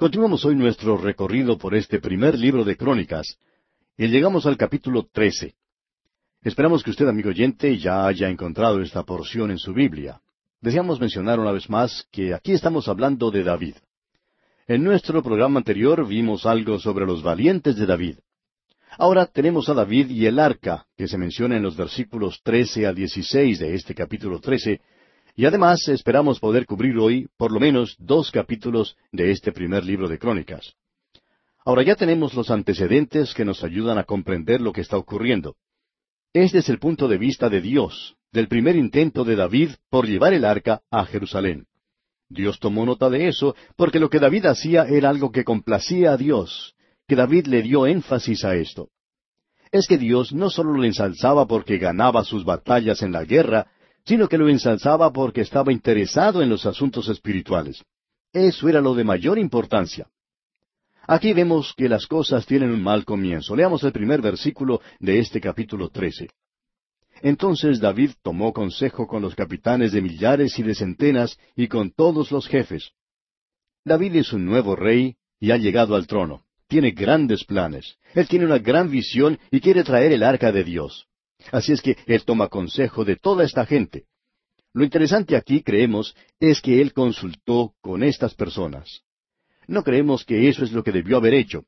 Continuamos hoy nuestro recorrido por este primer libro de Crónicas y llegamos al capítulo 13. Esperamos que usted, amigo oyente, ya haya encontrado esta porción en su Biblia. Deseamos mencionar una vez más que aquí estamos hablando de David. En nuestro programa anterior vimos algo sobre los valientes de David. Ahora tenemos a David y el arca, que se menciona en los versículos 13 a 16 de este capítulo 13, y además esperamos poder cubrir hoy por lo menos dos capítulos de este primer libro de Crónicas. Ahora ya tenemos los antecedentes que nos ayudan a comprender lo que está ocurriendo. Este es el punto de vista de Dios, del primer intento de David por llevar el arca a Jerusalén. Dios tomó nota de eso porque lo que David hacía era algo que complacía a Dios, que David le dio énfasis a esto. Es que Dios no solo lo ensalzaba porque ganaba sus batallas en la guerra, sino que lo ensalzaba porque estaba interesado en los asuntos espirituales. Eso era lo de mayor importancia. Aquí vemos que las cosas tienen un mal comienzo. Leamos el primer versículo de este capítulo 13. Entonces David tomó consejo con los capitanes de millares y de centenas y con todos los jefes. David es un nuevo rey y ha llegado al trono. Tiene grandes planes. Él tiene una gran visión y quiere traer el arca de Dios. Así es que él toma consejo de toda esta gente. Lo interesante aquí, creemos, es que él consultó con estas personas. No creemos que eso es lo que debió haber hecho.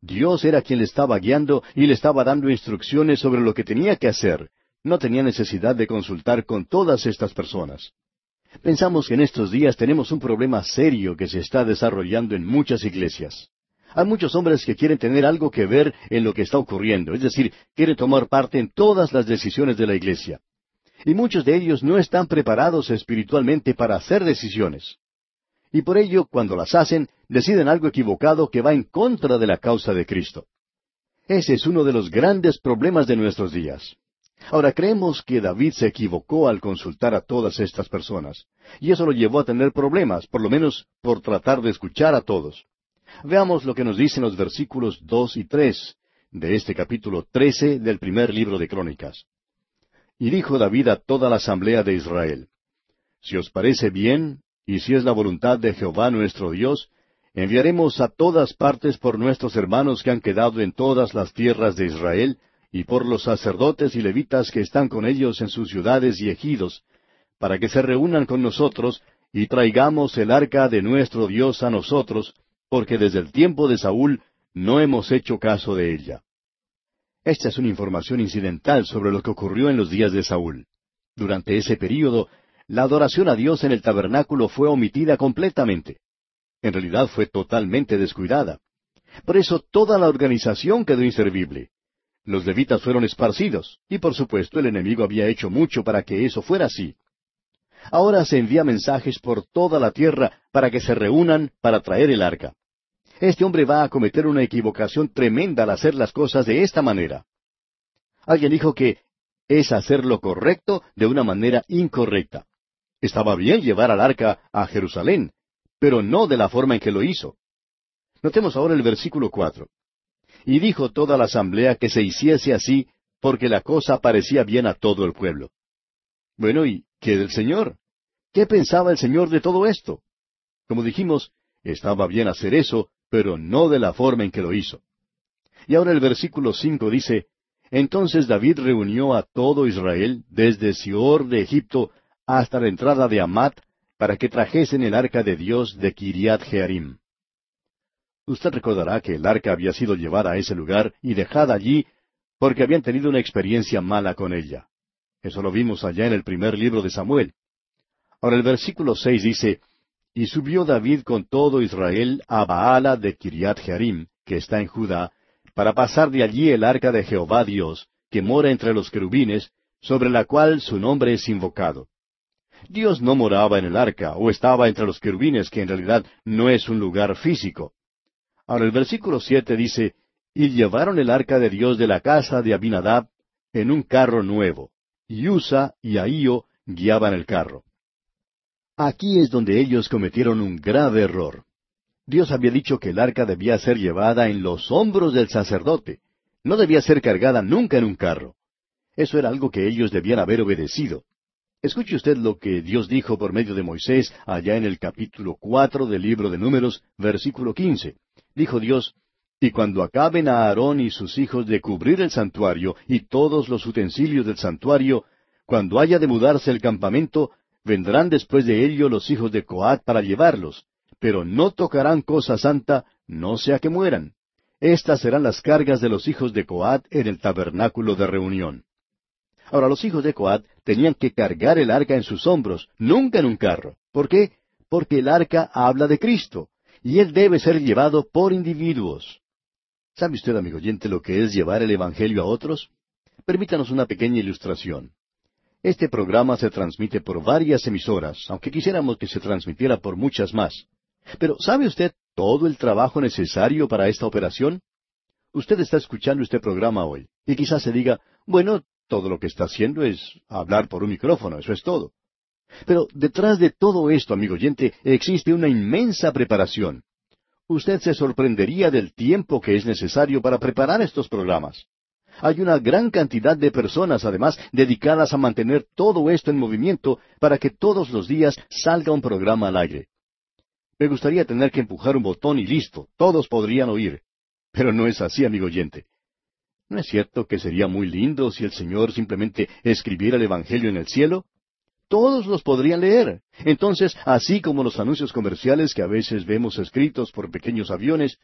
Dios era quien le estaba guiando y le estaba dando instrucciones sobre lo que tenía que hacer. No tenía necesidad de consultar con todas estas personas. Pensamos que en estos días tenemos un problema serio que se está desarrollando en muchas iglesias. Hay muchos hombres que quieren tener algo que ver en lo que está ocurriendo, es decir, quieren tomar parte en todas las decisiones de la iglesia. Y muchos de ellos no están preparados espiritualmente para hacer decisiones y por ello, cuando las hacen, deciden algo equivocado que va en contra de la causa de Cristo. Ese es uno de los grandes problemas de nuestros días. Ahora creemos que David se equivocó al consultar a todas estas personas, y eso lo llevó a tener problemas, por lo menos por tratar de escuchar a todos. Veamos lo que nos dicen los versículos dos y tres de este capítulo trece del primer libro de Crónicas. Y dijo David a toda la asamblea de Israel, Si os parece bien, y si es la voluntad de Jehová nuestro Dios, enviaremos a todas partes por nuestros hermanos que han quedado en todas las tierras de Israel, y por los sacerdotes y levitas que están con ellos en sus ciudades y ejidos, para que se reúnan con nosotros, y traigamos el arca de nuestro Dios a nosotros, porque desde el tiempo de Saúl no hemos hecho caso de ella. Esta es una información incidental sobre lo que ocurrió en los días de Saúl. Durante ese período, la adoración a Dios en el tabernáculo fue omitida completamente. En realidad fue totalmente descuidada. Por eso toda la organización quedó inservible. Los levitas fueron esparcidos, y por supuesto el enemigo había hecho mucho para que eso fuera así. Ahora se envía mensajes por toda la tierra para que se reúnan para traer el arca. Este hombre va a cometer una equivocación tremenda al hacer las cosas de esta manera. Alguien dijo que es hacer lo correcto de una manera incorrecta. Estaba bien llevar al arca a Jerusalén, pero no de la forma en que lo hizo. Notemos ahora el versículo cuatro. Y dijo toda la asamblea que se hiciese así, porque la cosa parecía bien a todo el pueblo. Bueno, ¿y qué del Señor? ¿Qué pensaba el Señor de todo esto? Como dijimos, estaba bien hacer eso, pero no de la forma en que lo hizo. Y ahora el versículo cinco dice, Entonces David reunió a todo Israel, desde Sior de Egipto hasta la entrada de Amat, para que trajesen el arca de Dios de Kiriat Jearim. Usted recordará que el arca había sido llevada a ese lugar y dejada allí porque habían tenido una experiencia mala con ella. Eso lo vimos allá en el primer libro de Samuel. Ahora el versículo seis dice, Y subió David con todo Israel a Baala de Kiriat Jearim, que está en Judá, para pasar de allí el arca de Jehová Dios, que mora entre los querubines, sobre la cual su nombre es invocado. Dios no moraba en el arca o estaba entre los querubines, que en realidad no es un lugar físico. Ahora el versículo siete dice, Y llevaron el arca de Dios de la casa de Abinadab en un carro nuevo, y Usa y Ahío guiaban el carro. Aquí es donde ellos cometieron un grave error. Dios había dicho que el arca debía ser llevada en los hombros del sacerdote, no debía ser cargada nunca en un carro. Eso era algo que ellos debían haber obedecido. Escuche usted lo que Dios dijo por medio de Moisés allá en el capítulo cuatro del libro de Números, versículo quince. Dijo Dios, Y cuando acaben a Aarón y sus hijos de cubrir el santuario y todos los utensilios del santuario, cuando haya de mudarse el campamento, vendrán después de ello los hijos de Coat para llevarlos, pero no tocarán cosa santa, no sea que mueran. Estas serán las cargas de los hijos de Coat en el tabernáculo de reunión. Ahora los hijos de Coat tenían que cargar el arca en sus hombros, nunca en un carro. ¿Por qué? Porque el arca habla de Cristo, y él debe ser llevado por individuos. ¿Sabe usted, amigo oyente, lo que es llevar el Evangelio a otros? Permítanos una pequeña ilustración. Este programa se transmite por varias emisoras, aunque quisiéramos que se transmitiera por muchas más. Pero ¿sabe usted todo el trabajo necesario para esta operación? Usted está escuchando este programa hoy, y quizás se diga, bueno, todo lo que está haciendo es hablar por un micrófono, eso es todo. Pero detrás de todo esto, amigo oyente, existe una inmensa preparación. Usted se sorprendería del tiempo que es necesario para preparar estos programas. Hay una gran cantidad de personas, además, dedicadas a mantener todo esto en movimiento para que todos los días salga un programa al aire. Me gustaría tener que empujar un botón y listo, todos podrían oír. Pero no es así, amigo oyente. ¿No es cierto que sería muy lindo si el Señor simplemente escribiera el Evangelio en el cielo? Todos los podrían leer. Entonces, así como los anuncios comerciales que a veces vemos escritos por pequeños aviones,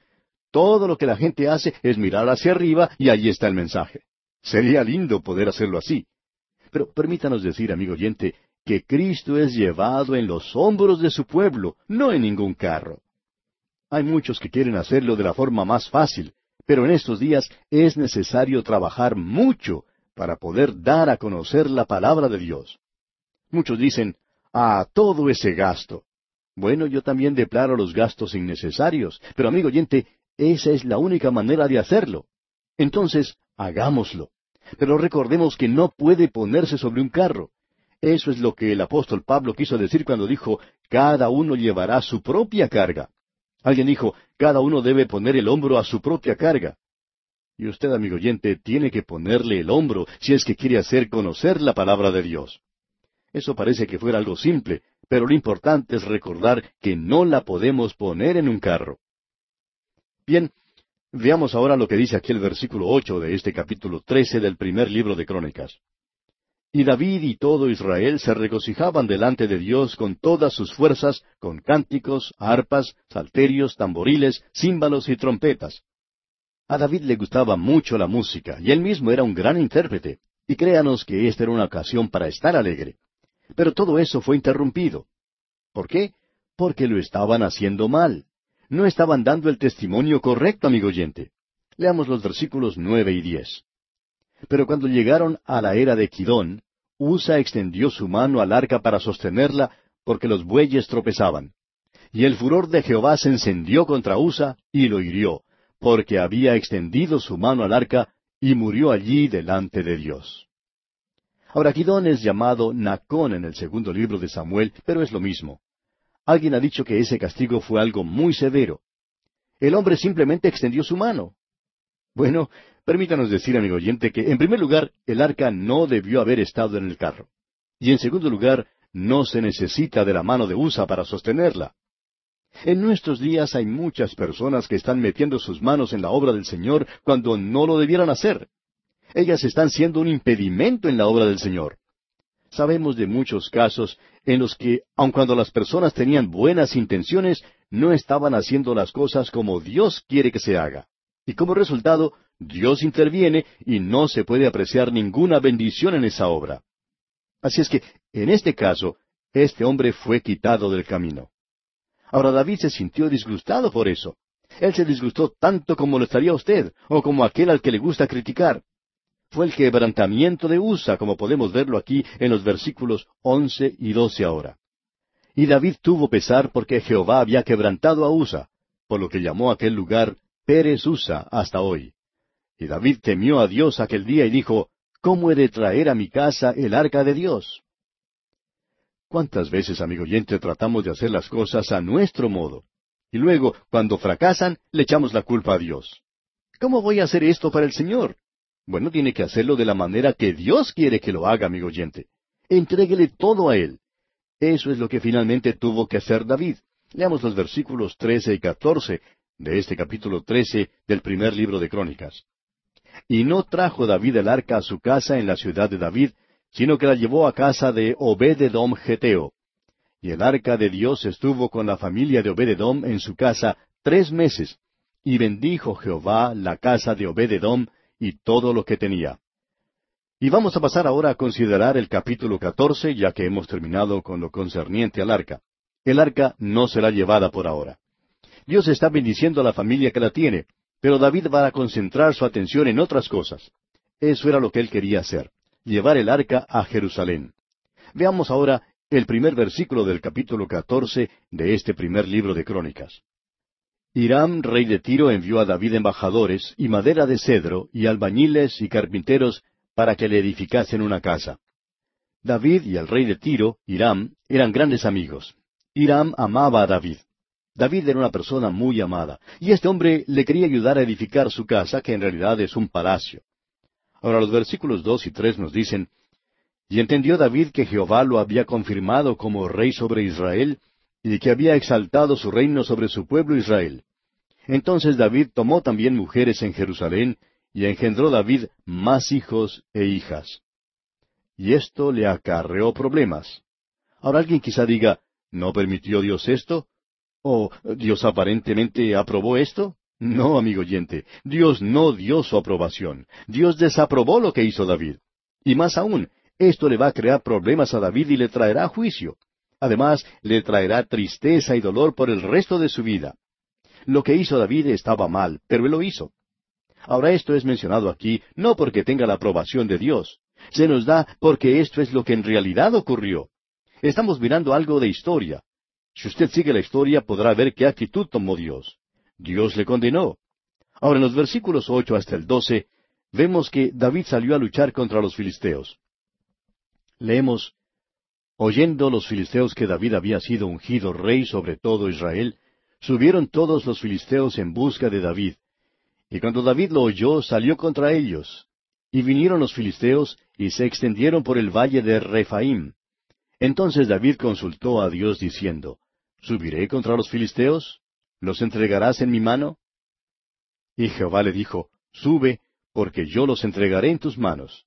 todo lo que la gente hace es mirar hacia arriba y allí está el mensaje. Sería lindo poder hacerlo así. Pero permítanos decir, amigo oyente, que Cristo es llevado en los hombros de su pueblo, no en ningún carro. Hay muchos que quieren hacerlo de la forma más fácil, pero en estos días es necesario trabajar mucho para poder dar a conocer la palabra de Dios. Muchos dicen, ah, todo ese gasto. Bueno, yo también deplaro los gastos innecesarios, pero amigo oyente, esa es la única manera de hacerlo. Entonces, hagámoslo. Pero recordemos que no puede ponerse sobre un carro. Eso es lo que el apóstol Pablo quiso decir cuando dijo, cada uno llevará su propia carga. Alguien dijo, cada uno debe poner el hombro a su propia carga. Y usted, amigo oyente, tiene que ponerle el hombro si es que quiere hacer conocer la palabra de Dios. Eso parece que fuera algo simple, pero lo importante es recordar que no la podemos poner en un carro. Bien, veamos ahora lo que dice aquí el versículo ocho de este capítulo trece del primer libro de Crónicas. Y David y todo Israel se regocijaban delante de Dios con todas sus fuerzas, con cánticos, arpas, salterios, tamboriles, címbalos y trompetas. A David le gustaba mucho la música, y él mismo era un gran intérprete, y créanos que esta era una ocasión para estar alegre. Pero todo eso fue interrumpido. ¿Por qué? Porque lo estaban haciendo mal. No estaban dando el testimonio correcto, amigo oyente. Leamos los versículos nueve y diez. Pero cuando llegaron a la era de Quidón, Usa extendió su mano al arca para sostenerla, porque los bueyes tropezaban. Y el furor de Jehová se encendió contra Usa y lo hirió, porque había extendido su mano al arca y murió allí delante de Dios. Ahora Quidón es llamado Nacón en el segundo libro de Samuel, pero es lo mismo. Alguien ha dicho que ese castigo fue algo muy severo. El hombre simplemente extendió su mano. Bueno, permítanos decir, amigo oyente, que en primer lugar, el arca no debió haber estado en el carro. Y en segundo lugar, no se necesita de la mano de Usa para sostenerla. En nuestros días hay muchas personas que están metiendo sus manos en la obra del Señor cuando no lo debieran hacer. Ellas están siendo un impedimento en la obra del Señor. Sabemos de muchos casos en los que, aun cuando las personas tenían buenas intenciones, no estaban haciendo las cosas como Dios quiere que se haga. Y como resultado, Dios interviene y no se puede apreciar ninguna bendición en esa obra. Así es que, en este caso, este hombre fue quitado del camino. Ahora David se sintió disgustado por eso. Él se disgustó tanto como lo estaría usted, o como aquel al que le gusta criticar. Fue el quebrantamiento de Usa, como podemos verlo aquí en los versículos once y doce ahora. Y David tuvo pesar porque Jehová había quebrantado a Usa, por lo que llamó aquel lugar Pérez Usa hasta hoy. Y David temió a Dios aquel día y dijo, ¿Cómo he de traer a mi casa el arca de Dios? ¿Cuántas veces, amigo oyente, tratamos de hacer las cosas a nuestro modo? Y luego, cuando fracasan, le echamos la culpa a Dios. ¿Cómo voy a hacer esto para el Señor? Bueno, tiene que hacerlo de la manera que Dios quiere que lo haga, amigo oyente. Entréguele todo a Él. Eso es lo que finalmente tuvo que hacer David. Leamos los versículos trece y catorce de este capítulo trece del primer libro de Crónicas. Y no trajo David el arca a su casa en la ciudad de David, sino que la llevó a casa de Obededom Geteo. Y el arca de Dios estuvo con la familia de Obededom en su casa tres meses, y bendijo Jehová la casa de Obededom y todo lo que tenía. Y vamos a pasar ahora a considerar el capítulo catorce, ya que hemos terminado con lo concerniente al arca. El arca no será llevada por ahora. Dios está bendiciendo a la familia que la tiene, pero David va a concentrar su atención en otras cosas. Eso era lo que él quería hacer, llevar el arca a Jerusalén. Veamos ahora el primer versículo del capítulo catorce de este primer libro de Crónicas. Hiram, rey de Tiro, envió a David embajadores y madera de cedro y albañiles y carpinteros para que le edificasen una casa. David y el rey de Tiro, Hiram, eran grandes amigos. Hiram amaba a David. David era una persona muy amada, y este hombre le quería ayudar a edificar su casa, que en realidad es un palacio. Ahora los versículos dos y tres nos dicen, Y entendió David que Jehová lo había confirmado como rey sobre Israel, y que había exaltado su reino sobre su pueblo Israel. Entonces David tomó también mujeres en Jerusalén, y engendró David más hijos e hijas. Y esto le acarreó problemas. Ahora alguien quizá diga, ¿no permitió Dios esto? ¿O Dios aparentemente aprobó esto? No, amigo oyente, Dios no dio su aprobación. Dios desaprobó lo que hizo David. Y más aún, esto le va a crear problemas a David y le traerá juicio. Además, le traerá tristeza y dolor por el resto de su vida. Lo que hizo David estaba mal, pero él lo hizo. Ahora esto es mencionado aquí no porque tenga la aprobación de Dios. Se nos da porque esto es lo que en realidad ocurrió. Estamos mirando algo de historia. Si usted sigue la historia podrá ver qué actitud tomó Dios. Dios le condenó. Ahora en los versículos ocho hasta el doce vemos que David salió a luchar contra los filisteos. Leemos Oyendo los filisteos que David había sido ungido rey sobre todo Israel, subieron todos los filisteos en busca de David. Y cuando David lo oyó, salió contra ellos. Y vinieron los filisteos y se extendieron por el valle de Rephaim. Entonces David consultó a Dios diciendo, ¿Subiré contra los filisteos? ¿Los entregarás en mi mano? Y Jehová le dijo, Sube, porque yo los entregaré en tus manos.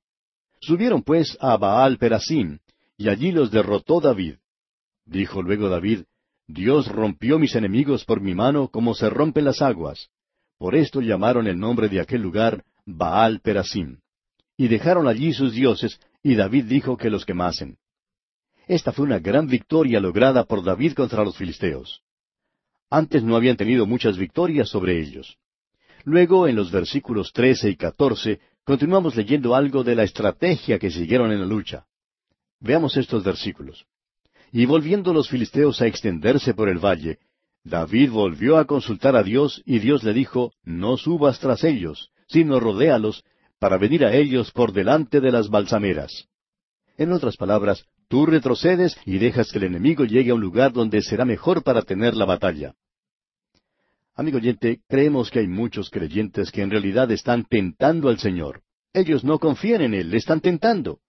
Subieron pues a Baal Perasim, y allí los derrotó David. Dijo luego David, Dios rompió mis enemigos por mi mano como se rompen las aguas. Por esto llamaron el nombre de aquel lugar Baal Perasim. Y dejaron allí sus dioses, y David dijo que los quemasen. Esta fue una gran victoria lograda por David contra los filisteos. Antes no habían tenido muchas victorias sobre ellos. Luego, en los versículos trece y catorce, continuamos leyendo algo de la estrategia que siguieron en la lucha. Veamos estos versículos. Y volviendo los filisteos a extenderse por el valle, David volvió a consultar a Dios y Dios le dijo, No subas tras ellos, sino rodéalos, para venir a ellos por delante de las balsameras. En otras palabras, tú retrocedes y dejas que el enemigo llegue a un lugar donde será mejor para tener la batalla. Amigo oyente, creemos que hay muchos creyentes que en realidad están tentando al Señor. Ellos no confían en Él, le están tentando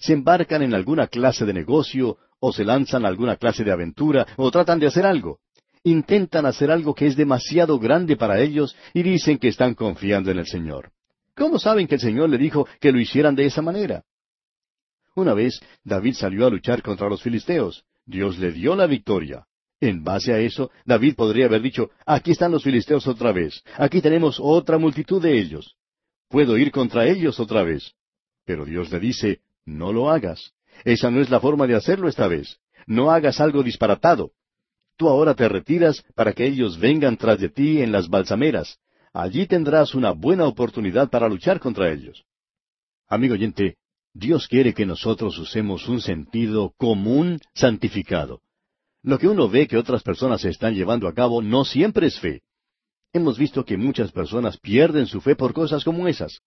se embarcan en alguna clase de negocio, o se lanzan a alguna clase de aventura, o tratan de hacer algo. Intentan hacer algo que es demasiado grande para ellos y dicen que están confiando en el Señor. ¿Cómo saben que el Señor le dijo que lo hicieran de esa manera? Una vez David salió a luchar contra los filisteos. Dios le dio la victoria. En base a eso, David podría haber dicho, aquí están los filisteos otra vez, aquí tenemos otra multitud de ellos. Puedo ir contra ellos otra vez. Pero Dios le dice, no lo hagas. Esa no es la forma de hacerlo esta vez. No hagas algo disparatado. Tú ahora te retiras para que ellos vengan tras de ti en las balsameras. Allí tendrás una buena oportunidad para luchar contra ellos. Amigo oyente, Dios quiere que nosotros usemos un sentido común santificado. Lo que uno ve que otras personas están llevando a cabo no siempre es fe. Hemos visto que muchas personas pierden su fe por cosas como esas.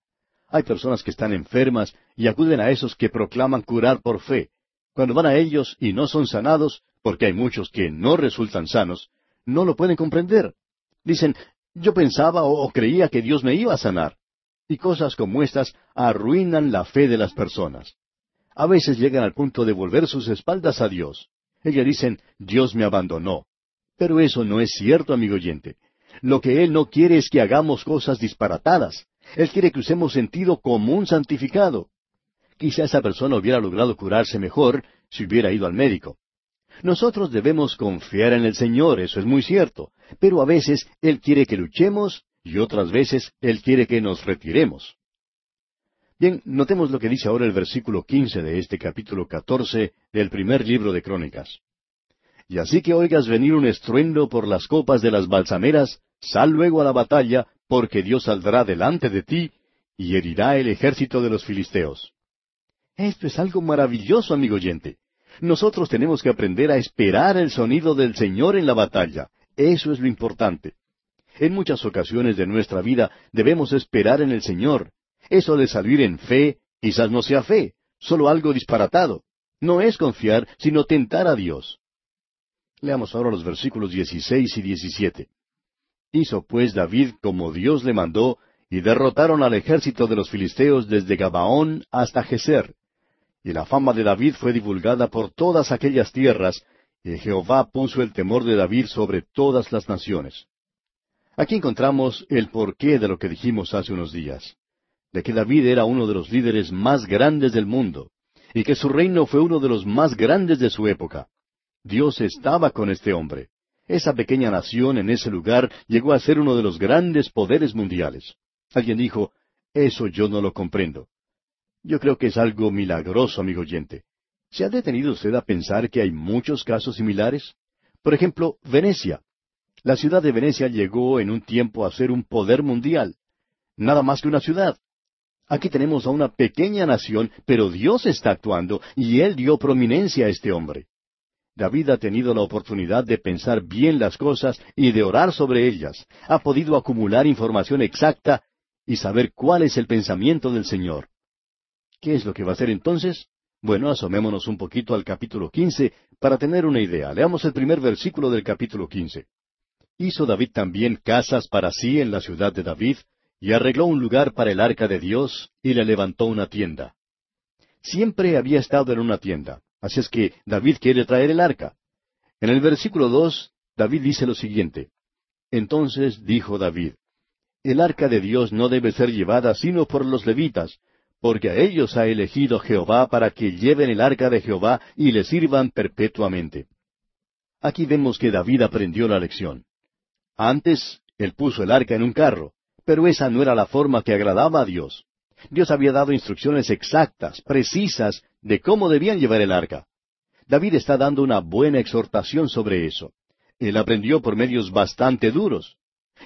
Hay personas que están enfermas y acuden a esos que proclaman curar por fe. Cuando van a ellos y no son sanados, porque hay muchos que no resultan sanos, no lo pueden comprender. Dicen, yo pensaba o, creía que Dios me iba a sanar. Y cosas como estas arruinan la fe de las personas. a veces llegan al punto de volver sus espaldas a Dios. Ellas dicen, Dios me abandonó. Pero eso no es cierto, amigo oyente. Lo que Él no quiere es que hagamos cosas disparatadas. Él quiere que usemos sentido común santificado. Quizá esa persona hubiera logrado curarse mejor si hubiera ido al médico. Nosotros debemos confiar en el Señor, eso es muy cierto, pero a veces Él quiere que luchemos y otras veces Él quiere que nos retiremos. Bien, notemos lo que dice ahora el versículo quince de este capítulo catorce del primer libro de Crónicas. Y así que oigas venir un estruendo por las copas de las balsameras, sal luego a la batalla, porque Dios saldrá delante de ti y herirá el ejército de los filisteos. Esto es algo maravilloso, amigo oyente. Nosotros tenemos que aprender a esperar el sonido del Señor en la batalla. Eso es lo importante. En muchas ocasiones de nuestra vida debemos esperar en el Señor. Eso de salir en fe, quizás no sea fe, solo algo disparatado. No es confiar, sino tentar a Dios. Leamos ahora los versículos 16 y 17. Hizo pues David como Dios le mandó, y derrotaron al ejército de los filisteos desde Gabaón hasta Geser. Y la fama de David fue divulgada por todas aquellas tierras, y Jehová puso el temor de David sobre todas las naciones. Aquí encontramos el porqué de lo que dijimos hace unos días, de que David era uno de los líderes más grandes del mundo, y que su reino fue uno de los más grandes de su época. Dios estaba con este hombre. Esa pequeña nación en ese lugar llegó a ser uno de los grandes poderes mundiales. Alguien dijo, eso yo no lo comprendo. Yo creo que es algo milagroso, amigo oyente. ¿Se ha detenido usted a pensar que hay muchos casos similares? Por ejemplo, Venecia. La ciudad de Venecia llegó en un tiempo a ser un poder mundial. Nada más que una ciudad. Aquí tenemos a una pequeña nación, pero Dios está actuando y Él dio prominencia a este hombre. David ha tenido la oportunidad de pensar bien las cosas y de orar sobre ellas. Ha podido acumular información exacta y saber cuál es el pensamiento del Señor. ¿Qué es lo que va a hacer entonces? Bueno, asomémonos un poquito al capítulo quince para tener una idea. Leamos el primer versículo del capítulo quince. Hizo David también casas para sí en la ciudad de David, y arregló un lugar para el arca de Dios, y le levantó una tienda. Siempre había estado en una tienda, así es que David quiere traer el arca. En el versículo dos, David dice lo siguiente. Entonces dijo David, El arca de Dios no debe ser llevada sino por los levitas, porque a ellos ha elegido Jehová para que lleven el arca de Jehová y le sirvan perpetuamente. Aquí vemos que David aprendió la lección. Antes, él puso el arca en un carro, pero esa no era la forma que agradaba a Dios. Dios había dado instrucciones exactas, precisas, de cómo debían llevar el arca. David está dando una buena exhortación sobre eso. Él aprendió por medios bastante duros.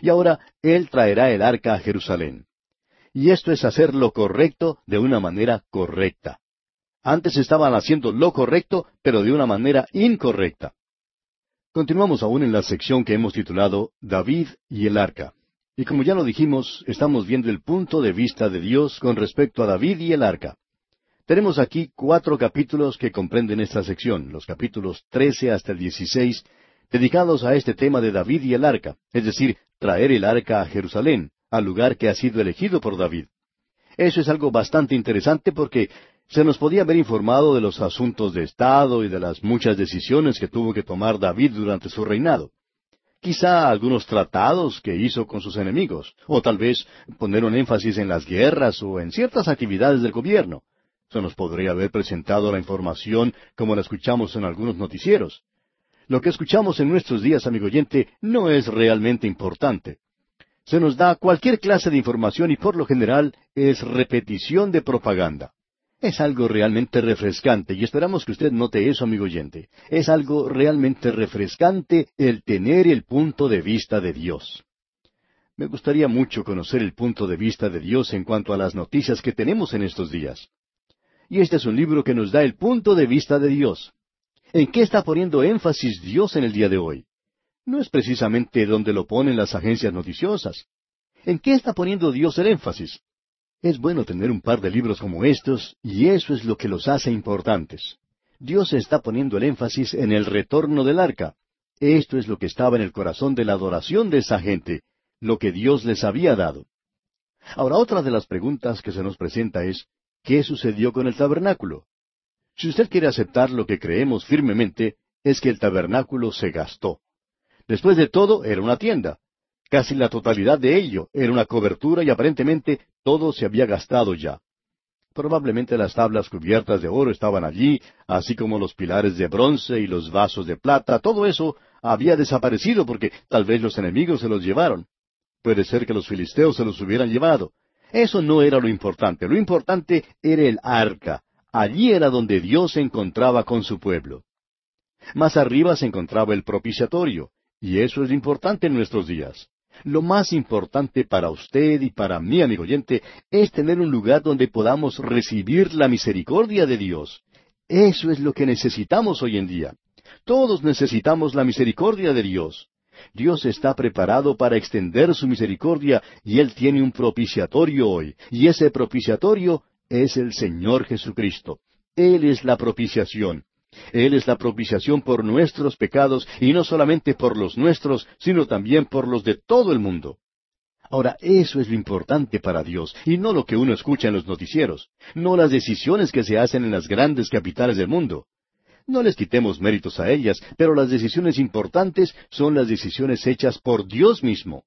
Y ahora él traerá el arca a Jerusalén y esto es hacer lo correcto de una manera correcta. Antes estaban haciendo lo correcto, pero de una manera incorrecta. Continuamos aún en la sección que hemos titulado David y el arca. Y como ya lo dijimos, estamos viendo el punto de vista de Dios con respecto a David y el arca. Tenemos aquí cuatro capítulos que comprenden esta sección, los capítulos trece hasta el dieciséis, dedicados a este tema de David y el arca, es decir, traer el arca a Jerusalén, al lugar que ha sido elegido por David. Eso es algo bastante interesante porque se nos podía haber informado de los asuntos de Estado y de las muchas decisiones que tuvo que tomar David durante su reinado. Quizá algunos tratados que hizo con sus enemigos, o tal vez poner un énfasis en las guerras o en ciertas actividades del gobierno. Se nos podría haber presentado la información como la escuchamos en algunos noticieros. Lo que escuchamos en nuestros días, amigo oyente, no es realmente importante se nos da cualquier clase de información y por lo general es repetición de propaganda. Es algo realmente refrescante y esperamos que usted note eso, amigo oyente. Es algo realmente refrescante el tener el punto de vista de Dios. Me gustaría mucho conocer el punto de vista de Dios en cuanto a las noticias que tenemos en estos días. Y este es un libro que nos da el punto de vista de Dios. ¿En qué está poniendo énfasis Dios en el día de hoy? no es precisamente donde lo ponen las agencias noticiosas. ¿En qué está poniendo Dios el énfasis? Es bueno tener un par de libros como estos, y eso es lo que los hace importantes. Dios está poniendo el énfasis en el retorno del arca. Esto es lo que estaba en el corazón de la adoración de esa gente, lo que Dios les había dado. Ahora, otra de las preguntas que se nos presenta es, ¿qué sucedió con el tabernáculo? Si usted quiere aceptar lo que creemos firmemente, es que el tabernáculo se gastó. Después de todo, era una tienda. Casi la totalidad de ello era una cobertura y aparentemente todo se había gastado ya. Probablemente las tablas cubiertas de oro estaban allí, así como los pilares de bronce y los vasos de plata, todo eso había desaparecido porque tal vez los enemigos se los llevaron. Puede ser que los filisteos se los hubieran llevado. Eso no era lo importante. Lo importante era el arca. Allí era donde Dios se encontraba con su pueblo. Más arriba se encontraba el propiciatorio, y eso es importante en nuestros días. Lo más importante para usted y para mí, amigo oyente, es tener un lugar donde podamos recibir la misericordia de Dios. Eso es lo que necesitamos hoy en día. Todos necesitamos la misericordia de Dios. Dios está preparado para extender su misericordia y Él tiene un propiciatorio hoy. Y ese propiciatorio es el Señor Jesucristo. Él es la propiciación. Él es la propiciación por nuestros pecados y no solamente por los nuestros, sino también por los de todo el mundo. Ahora, eso es lo importante para Dios, y no lo que uno escucha en los noticieros, no las decisiones que se hacen en las grandes capitales del mundo. No les quitemos méritos a ellas, pero las decisiones importantes son las decisiones hechas por Dios mismo.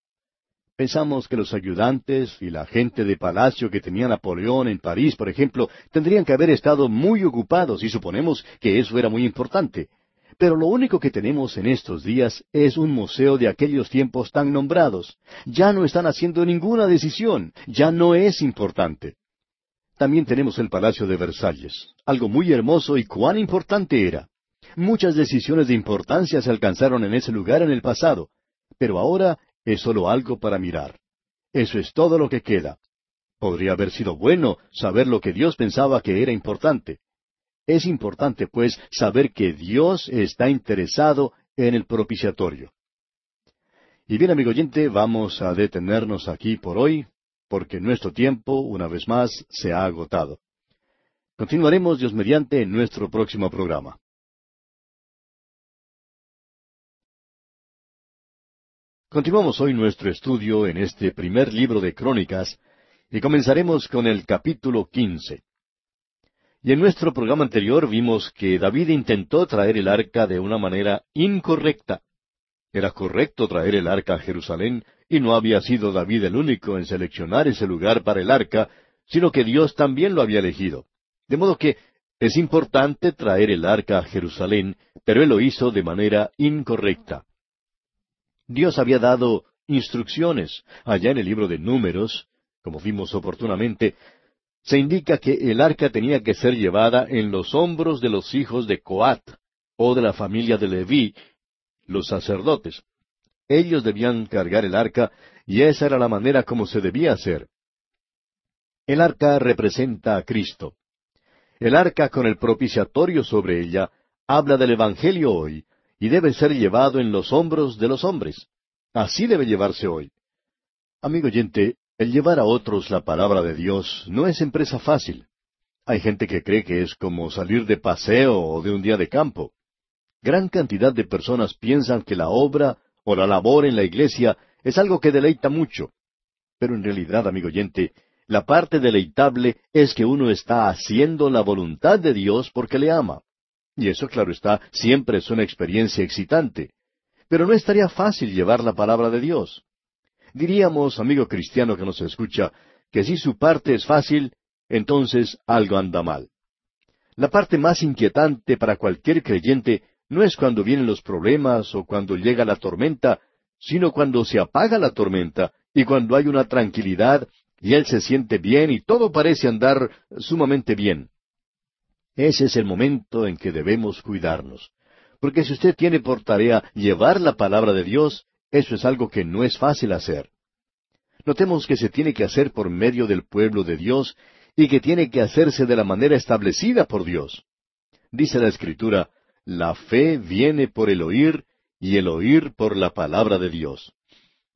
Pensamos que los ayudantes y la gente de palacio que tenía Napoleón en París, por ejemplo, tendrían que haber estado muy ocupados y suponemos que eso era muy importante. Pero lo único que tenemos en estos días es un museo de aquellos tiempos tan nombrados. Ya no están haciendo ninguna decisión, ya no es importante. También tenemos el Palacio de Versalles, algo muy hermoso y cuán importante era. Muchas decisiones de importancia se alcanzaron en ese lugar en el pasado, pero ahora es solo algo para mirar. Eso es todo lo que queda. Podría haber sido bueno saber lo que Dios pensaba que era importante. Es importante, pues, saber que Dios está interesado en el propiciatorio. Y bien, amigo oyente, vamos a detenernos aquí por hoy porque nuestro tiempo, una vez más, se ha agotado. Continuaremos, Dios mediante, en nuestro próximo programa. Continuamos hoy nuestro estudio en este primer libro de Crónicas y comenzaremos con el capítulo quince. Y en nuestro programa anterior vimos que David intentó traer el arca de una manera incorrecta. Era correcto traer el arca a Jerusalén y no había sido David el único en seleccionar ese lugar para el arca, sino que Dios también lo había elegido. De modo que es importante traer el arca a Jerusalén, pero él lo hizo de manera incorrecta. Dios había dado instrucciones allá en el libro de Números, como vimos oportunamente, se indica que el arca tenía que ser llevada en los hombros de los hijos de Coat, o de la familia de Leví, los sacerdotes. Ellos debían cargar el arca y esa era la manera como se debía hacer. El arca representa a Cristo. El arca con el propiciatorio sobre ella habla del Evangelio hoy y debe ser llevado en los hombros de los hombres. Así debe llevarse hoy. Amigo oyente, el llevar a otros la palabra de Dios no es empresa fácil. Hay gente que cree que es como salir de paseo o de un día de campo. Gran cantidad de personas piensan que la obra o la labor en la iglesia es algo que deleita mucho. Pero en realidad, amigo oyente, la parte deleitable es que uno está haciendo la voluntad de Dios porque le ama. Y eso, claro está, siempre es una experiencia excitante. Pero no estaría fácil llevar la palabra de Dios. Diríamos, amigo cristiano que nos escucha, que si su parte es fácil, entonces algo anda mal. La parte más inquietante para cualquier creyente no es cuando vienen los problemas o cuando llega la tormenta, sino cuando se apaga la tormenta y cuando hay una tranquilidad y él se siente bien y todo parece andar sumamente bien. Ese es el momento en que debemos cuidarnos. Porque si usted tiene por tarea llevar la palabra de Dios, eso es algo que no es fácil hacer. Notemos que se tiene que hacer por medio del pueblo de Dios y que tiene que hacerse de la manera establecida por Dios. Dice la Escritura, la fe viene por el oír y el oír por la palabra de Dios.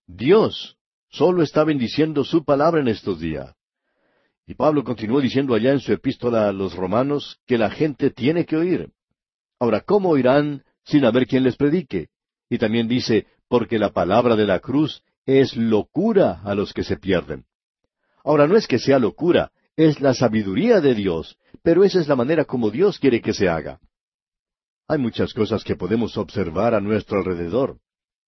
Dios solo está bendiciendo su palabra en estos días. Y Pablo continuó diciendo allá en su epístola a los romanos que la gente tiene que oír. Ahora, ¿cómo oirán sin haber quien les predique? Y también dice, porque la palabra de la cruz es locura a los que se pierden. Ahora, no es que sea locura, es la sabiduría de Dios, pero esa es la manera como Dios quiere que se haga. Hay muchas cosas que podemos observar a nuestro alrededor.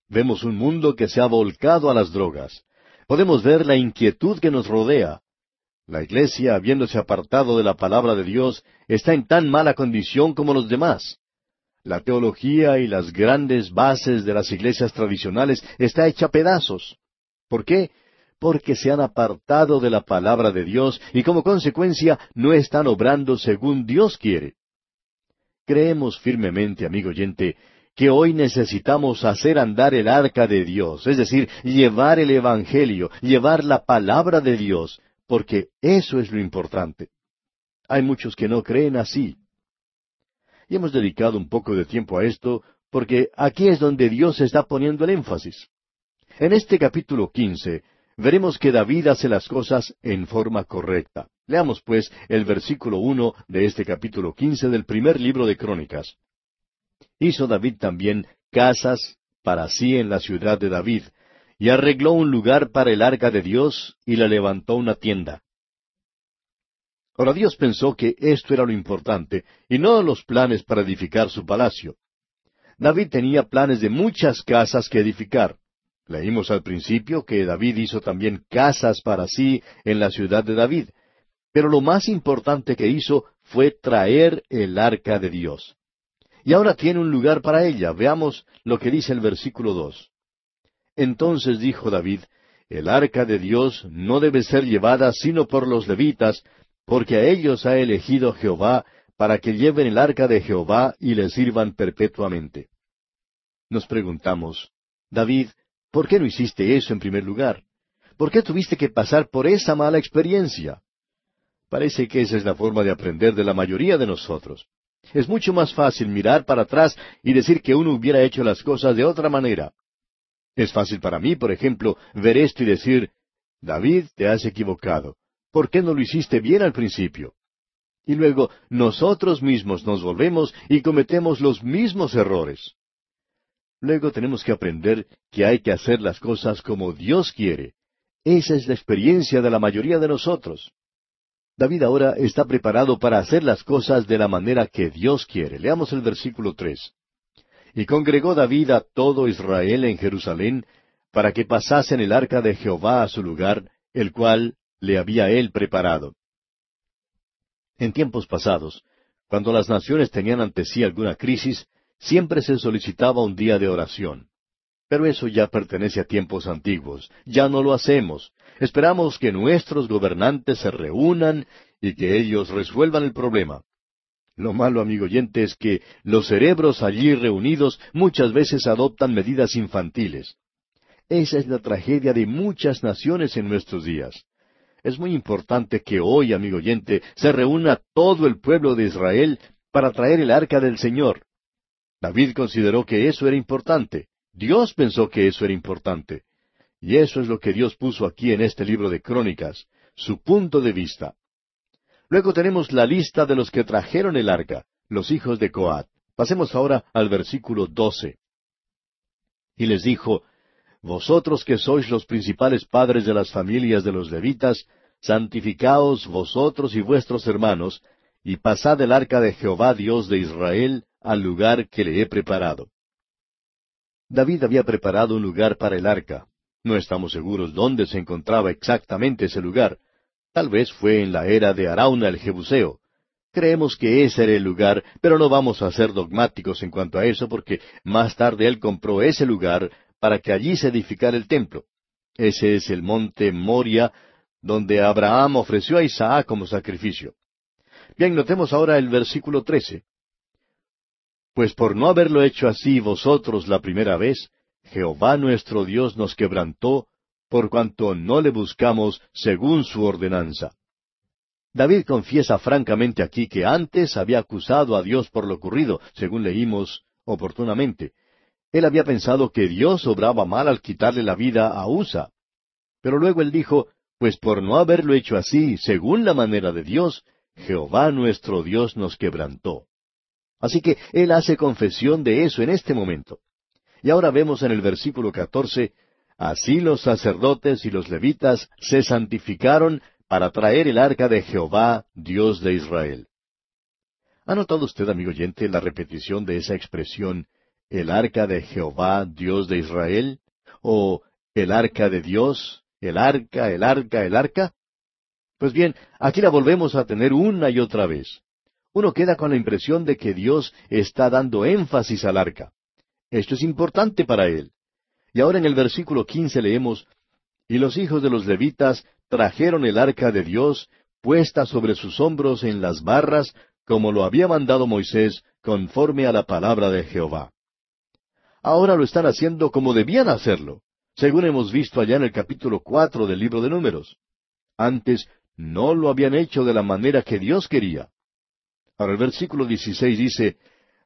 Vemos un mundo que se ha volcado a las drogas. Podemos ver la inquietud que nos rodea. La iglesia, habiéndose apartado de la palabra de Dios, está en tan mala condición como los demás. La teología y las grandes bases de las iglesias tradicionales está hecha pedazos. ¿Por qué? Porque se han apartado de la palabra de Dios y como consecuencia no están obrando según Dios quiere. Creemos firmemente, amigo oyente, que hoy necesitamos hacer andar el arca de Dios, es decir, llevar el Evangelio, llevar la palabra de Dios, porque eso es lo importante. Hay muchos que no creen así. Y hemos dedicado un poco de tiempo a esto porque aquí es donde Dios está poniendo el énfasis. En este capítulo quince veremos que David hace las cosas en forma correcta. Leamos pues el versículo uno de este capítulo quince del primer libro de Crónicas. Hizo David también casas para sí en la ciudad de David, y arregló un lugar para el arca de Dios, y le levantó una tienda. Ahora Dios pensó que esto era lo importante, y no los planes para edificar su palacio. David tenía planes de muchas casas que edificar. Leímos al principio que David hizo también casas para sí en la ciudad de David, pero lo más importante que hizo fue traer el arca de Dios. Y ahora tiene un lugar para ella. Veamos lo que dice el versículo dos. Entonces dijo David, El arca de Dios no debe ser llevada sino por los levitas, porque a ellos ha elegido Jehová para que lleven el arca de Jehová y le sirvan perpetuamente. Nos preguntamos, David, ¿por qué no hiciste eso en primer lugar? ¿Por qué tuviste que pasar por esa mala experiencia? Parece que esa es la forma de aprender de la mayoría de nosotros. Es mucho más fácil mirar para atrás y decir que uno hubiera hecho las cosas de otra manera. Es fácil para mí, por ejemplo, ver esto y decir, David, te has equivocado. ¿Por qué no lo hiciste bien al principio? Y luego nosotros mismos nos volvemos y cometemos los mismos errores. Luego tenemos que aprender que hay que hacer las cosas como Dios quiere. Esa es la experiencia de la mayoría de nosotros. David ahora está preparado para hacer las cosas de la manera que Dios quiere. Leamos el versículo tres. Y congregó David a todo Israel en Jerusalén para que pasasen el arca de Jehová a su lugar, el cual le había él preparado. En tiempos pasados, cuando las naciones tenían ante sí alguna crisis, siempre se solicitaba un día de oración. Pero eso ya pertenece a tiempos antiguos. Ya no lo hacemos. Esperamos que nuestros gobernantes se reúnan y que ellos resuelvan el problema. Lo malo, amigo oyente, es que los cerebros allí reunidos muchas veces adoptan medidas infantiles. Esa es la tragedia de muchas naciones en nuestros días. Es muy importante que hoy, amigo oyente, se reúna todo el pueblo de Israel para traer el arca del Señor. David consideró que eso era importante. Dios pensó que eso era importante. Y eso es lo que Dios puso aquí en este libro de Crónicas, su punto de vista. Luego tenemos la lista de los que trajeron el arca, los hijos de Coat. Pasemos ahora al versículo doce. Y les dijo, Vosotros que sois los principales padres de las familias de los levitas, santificaos vosotros y vuestros hermanos, y pasad el arca de Jehová Dios de Israel al lugar que le he preparado. David había preparado un lugar para el arca, no estamos seguros dónde se encontraba exactamente ese lugar. Tal vez fue en la era de Arauna el Jebuseo. Creemos que ese era el lugar, pero no vamos a ser dogmáticos en cuanto a eso porque más tarde él compró ese lugar para que allí se edificara el templo. Ese es el monte Moria, donde Abraham ofreció a Isaac como sacrificio. Bien, notemos ahora el versículo trece. Pues por no haberlo hecho así vosotros la primera vez, Jehová nuestro Dios nos quebrantó, por cuanto no le buscamos según su ordenanza. David confiesa francamente aquí que antes había acusado a Dios por lo ocurrido, según leímos oportunamente. Él había pensado que Dios obraba mal al quitarle la vida a Usa. Pero luego él dijo, pues por no haberlo hecho así, según la manera de Dios, Jehová nuestro Dios nos quebrantó. Así que él hace confesión de eso en este momento. Y ahora vemos en el versículo catorce, Así los sacerdotes y los levitas se santificaron para traer el arca de Jehová, Dios de Israel. ¿Ha notado usted, amigo oyente, la repetición de esa expresión, el arca de Jehová, Dios de Israel? ¿O el arca de Dios? ¿El arca, el arca, el arca? Pues bien, aquí la volvemos a tener una y otra vez. Uno queda con la impresión de que Dios está dando énfasis al arca. Esto es importante para él. Y ahora en el versículo quince leemos, Y los hijos de los levitas trajeron el arca de Dios, puesta sobre sus hombros en las barras, como lo había mandado Moisés, conforme a la palabra de Jehová. Ahora lo están haciendo como debían hacerlo, según hemos visto allá en el capítulo cuatro del libro de Números. Antes no lo habían hecho de la manera que Dios quería. Ahora el versículo 16 dice,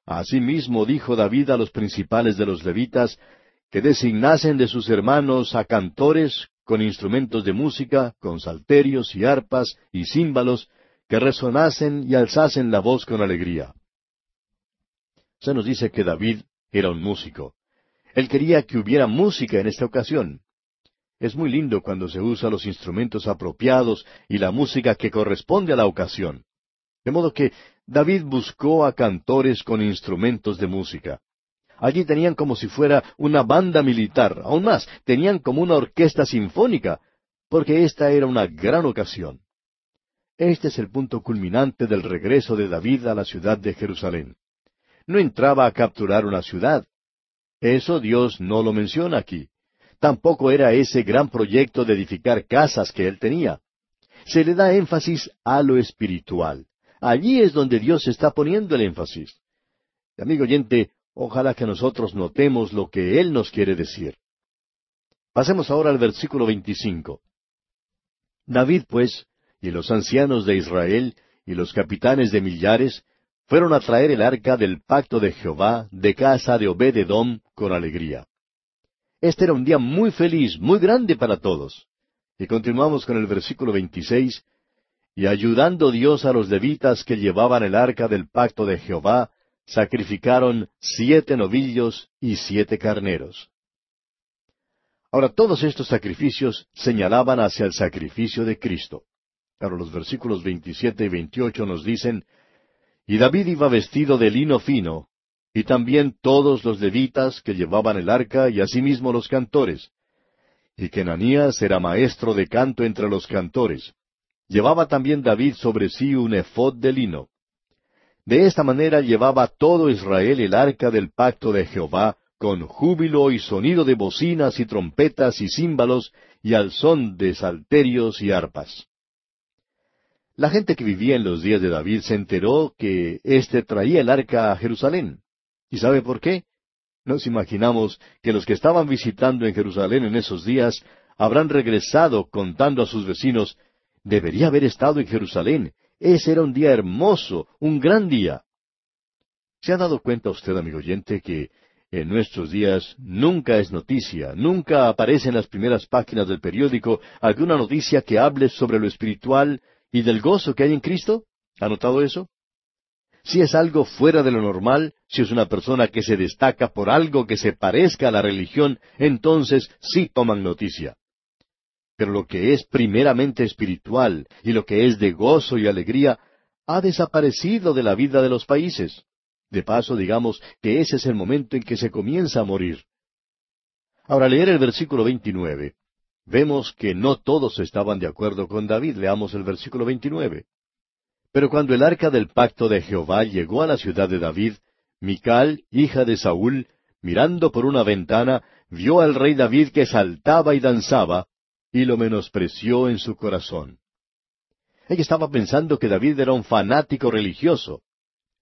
Asimismo dijo David a los principales de los levitas, que designasen de sus hermanos a cantores con instrumentos de música, con salterios y arpas y címbalos, que resonasen y alzasen la voz con alegría. Se nos dice que David era un músico. Él quería que hubiera música en esta ocasión. Es muy lindo cuando se usa los instrumentos apropiados y la música que corresponde a la ocasión. De modo que David buscó a cantores con instrumentos de música. Allí tenían como si fuera una banda militar, aún más, tenían como una orquesta sinfónica, porque esta era una gran ocasión. Este es el punto culminante del regreso de David a la ciudad de Jerusalén. No entraba a capturar una ciudad. Eso Dios no lo menciona aquí. Tampoco era ese gran proyecto de edificar casas que él tenía. Se le da énfasis a lo espiritual. Allí es donde Dios está poniendo el énfasis. amigo oyente, ojalá que nosotros notemos lo que Él nos quiere decir. Pasemos ahora al versículo 25. David, pues, y los ancianos de Israel, y los capitanes de millares, fueron a traer el arca del pacto de Jehová de casa de Obed-edom con alegría. Este era un día muy feliz, muy grande para todos. Y continuamos con el versículo 26. Y ayudando Dios a los levitas que llevaban el arca del pacto de Jehová, sacrificaron siete novillos y siete carneros. Ahora todos estos sacrificios señalaban hacia el sacrificio de Cristo. Ahora los versículos 27 y 28 nos dicen, Y David iba vestido de lino fino, y también todos los levitas que llevaban el arca y asimismo los cantores. Y que Ananías era maestro de canto entre los cantores. Llevaba también David sobre sí un efod de lino. De esta manera llevaba todo Israel el arca del pacto de Jehová, con júbilo y sonido de bocinas y trompetas y címbalos, y al son de salterios y arpas. La gente que vivía en los días de David se enteró que éste traía el arca a Jerusalén. ¿Y sabe por qué? Nos imaginamos que los que estaban visitando en Jerusalén en esos días habrán regresado contando a sus vecinos, debería haber estado en Jerusalén, ese era un día hermoso, un gran día. ¿Se ha dado cuenta usted, amigo oyente, que en nuestros días nunca es noticia, nunca aparece en las primeras páginas del periódico alguna noticia que hable sobre lo espiritual y del gozo que hay en Cristo? ¿Ha notado eso? Si es algo fuera de lo normal, si es una persona que se destaca por algo que se parezca a la religión, entonces sí toman noticia. Lo que es primeramente espiritual y lo que es de gozo y alegría ha desaparecido de la vida de los países. De paso, digamos que ese es el momento en que se comienza a morir. Ahora, leer el versículo 29, vemos que no todos estaban de acuerdo con David. Leamos el versículo 29. Pero cuando el arca del pacto de Jehová llegó a la ciudad de David, Mical, hija de Saúl, mirando por una ventana, vio al rey David que saltaba y danzaba, y lo menospreció en su corazón. Ella estaba pensando que David era un fanático religioso.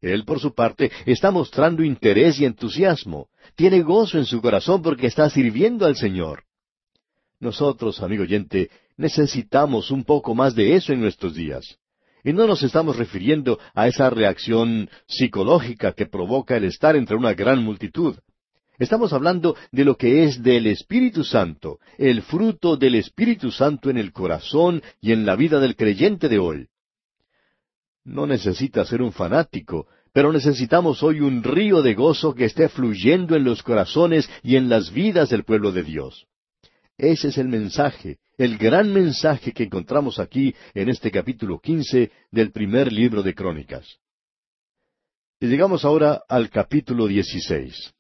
Él, por su parte, está mostrando interés y entusiasmo. Tiene gozo en su corazón porque está sirviendo al Señor. Nosotros, amigo oyente, necesitamos un poco más de eso en nuestros días. Y no nos estamos refiriendo a esa reacción psicológica que provoca el estar entre una gran multitud. Estamos hablando de lo que es del Espíritu Santo, el fruto del Espíritu Santo en el corazón y en la vida del creyente de hoy. No necesita ser un fanático, pero necesitamos hoy un río de gozo que esté fluyendo en los corazones y en las vidas del pueblo de Dios. Ese es el mensaje, el gran mensaje que encontramos aquí en este capítulo quince del primer libro de Crónicas. Y llegamos ahora al capítulo dieciséis.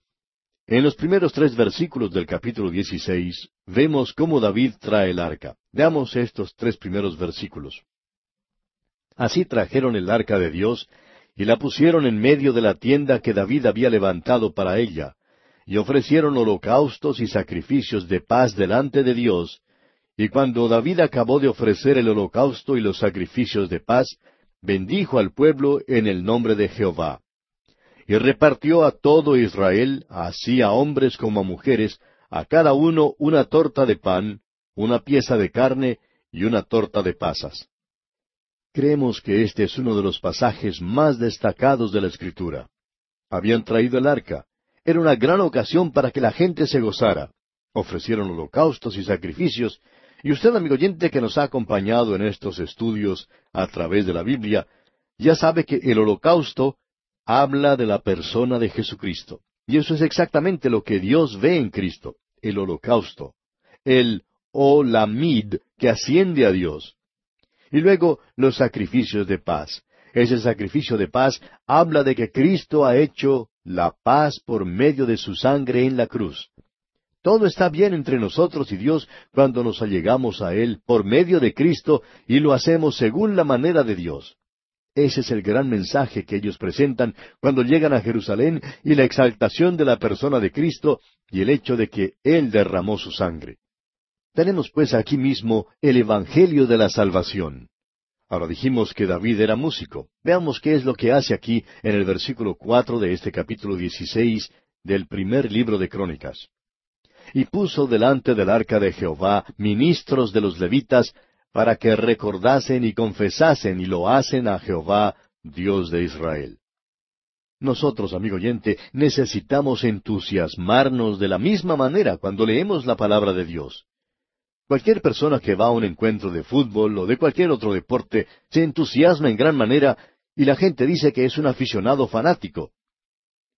En los primeros tres versículos del capítulo dieciséis vemos cómo David trae el arca. Veamos estos tres primeros versículos. Así trajeron el arca de Dios y la pusieron en medio de la tienda que David había levantado para ella, y ofrecieron holocaustos y sacrificios de paz delante de Dios, y cuando David acabó de ofrecer el holocausto y los sacrificios de paz, bendijo al pueblo en el nombre de Jehová. Y repartió a todo Israel, así a hombres como a mujeres, a cada uno una torta de pan, una pieza de carne y una torta de pasas. Creemos que este es uno de los pasajes más destacados de la Escritura. Habían traído el arca. Era una gran ocasión para que la gente se gozara. Ofrecieron holocaustos y sacrificios, y usted, amigo oyente, que nos ha acompañado en estos estudios a través de la Biblia, ya sabe que el holocausto habla de la persona de Jesucristo. Y eso es exactamente lo que Dios ve en Cristo, el holocausto, el olamid que asciende a Dios. Y luego los sacrificios de paz. Ese sacrificio de paz habla de que Cristo ha hecho la paz por medio de su sangre en la cruz. Todo está bien entre nosotros y Dios cuando nos allegamos a Él por medio de Cristo y lo hacemos según la manera de Dios. Ese es el gran mensaje que ellos presentan cuando llegan a Jerusalén y la exaltación de la persona de Cristo y el hecho de que Él derramó su sangre. Tenemos pues aquí mismo el Evangelio de la Salvación. Ahora dijimos que David era músico. Veamos qué es lo que hace aquí en el versículo cuatro de este capítulo dieciséis del primer libro de Crónicas y puso delante del arca de Jehová ministros de los levitas, para que recordasen y confesasen y lo hacen a Jehová, Dios de Israel. Nosotros, amigo oyente, necesitamos entusiasmarnos de la misma manera cuando leemos la palabra de Dios. Cualquier persona que va a un encuentro de fútbol o de cualquier otro deporte se entusiasma en gran manera y la gente dice que es un aficionado fanático.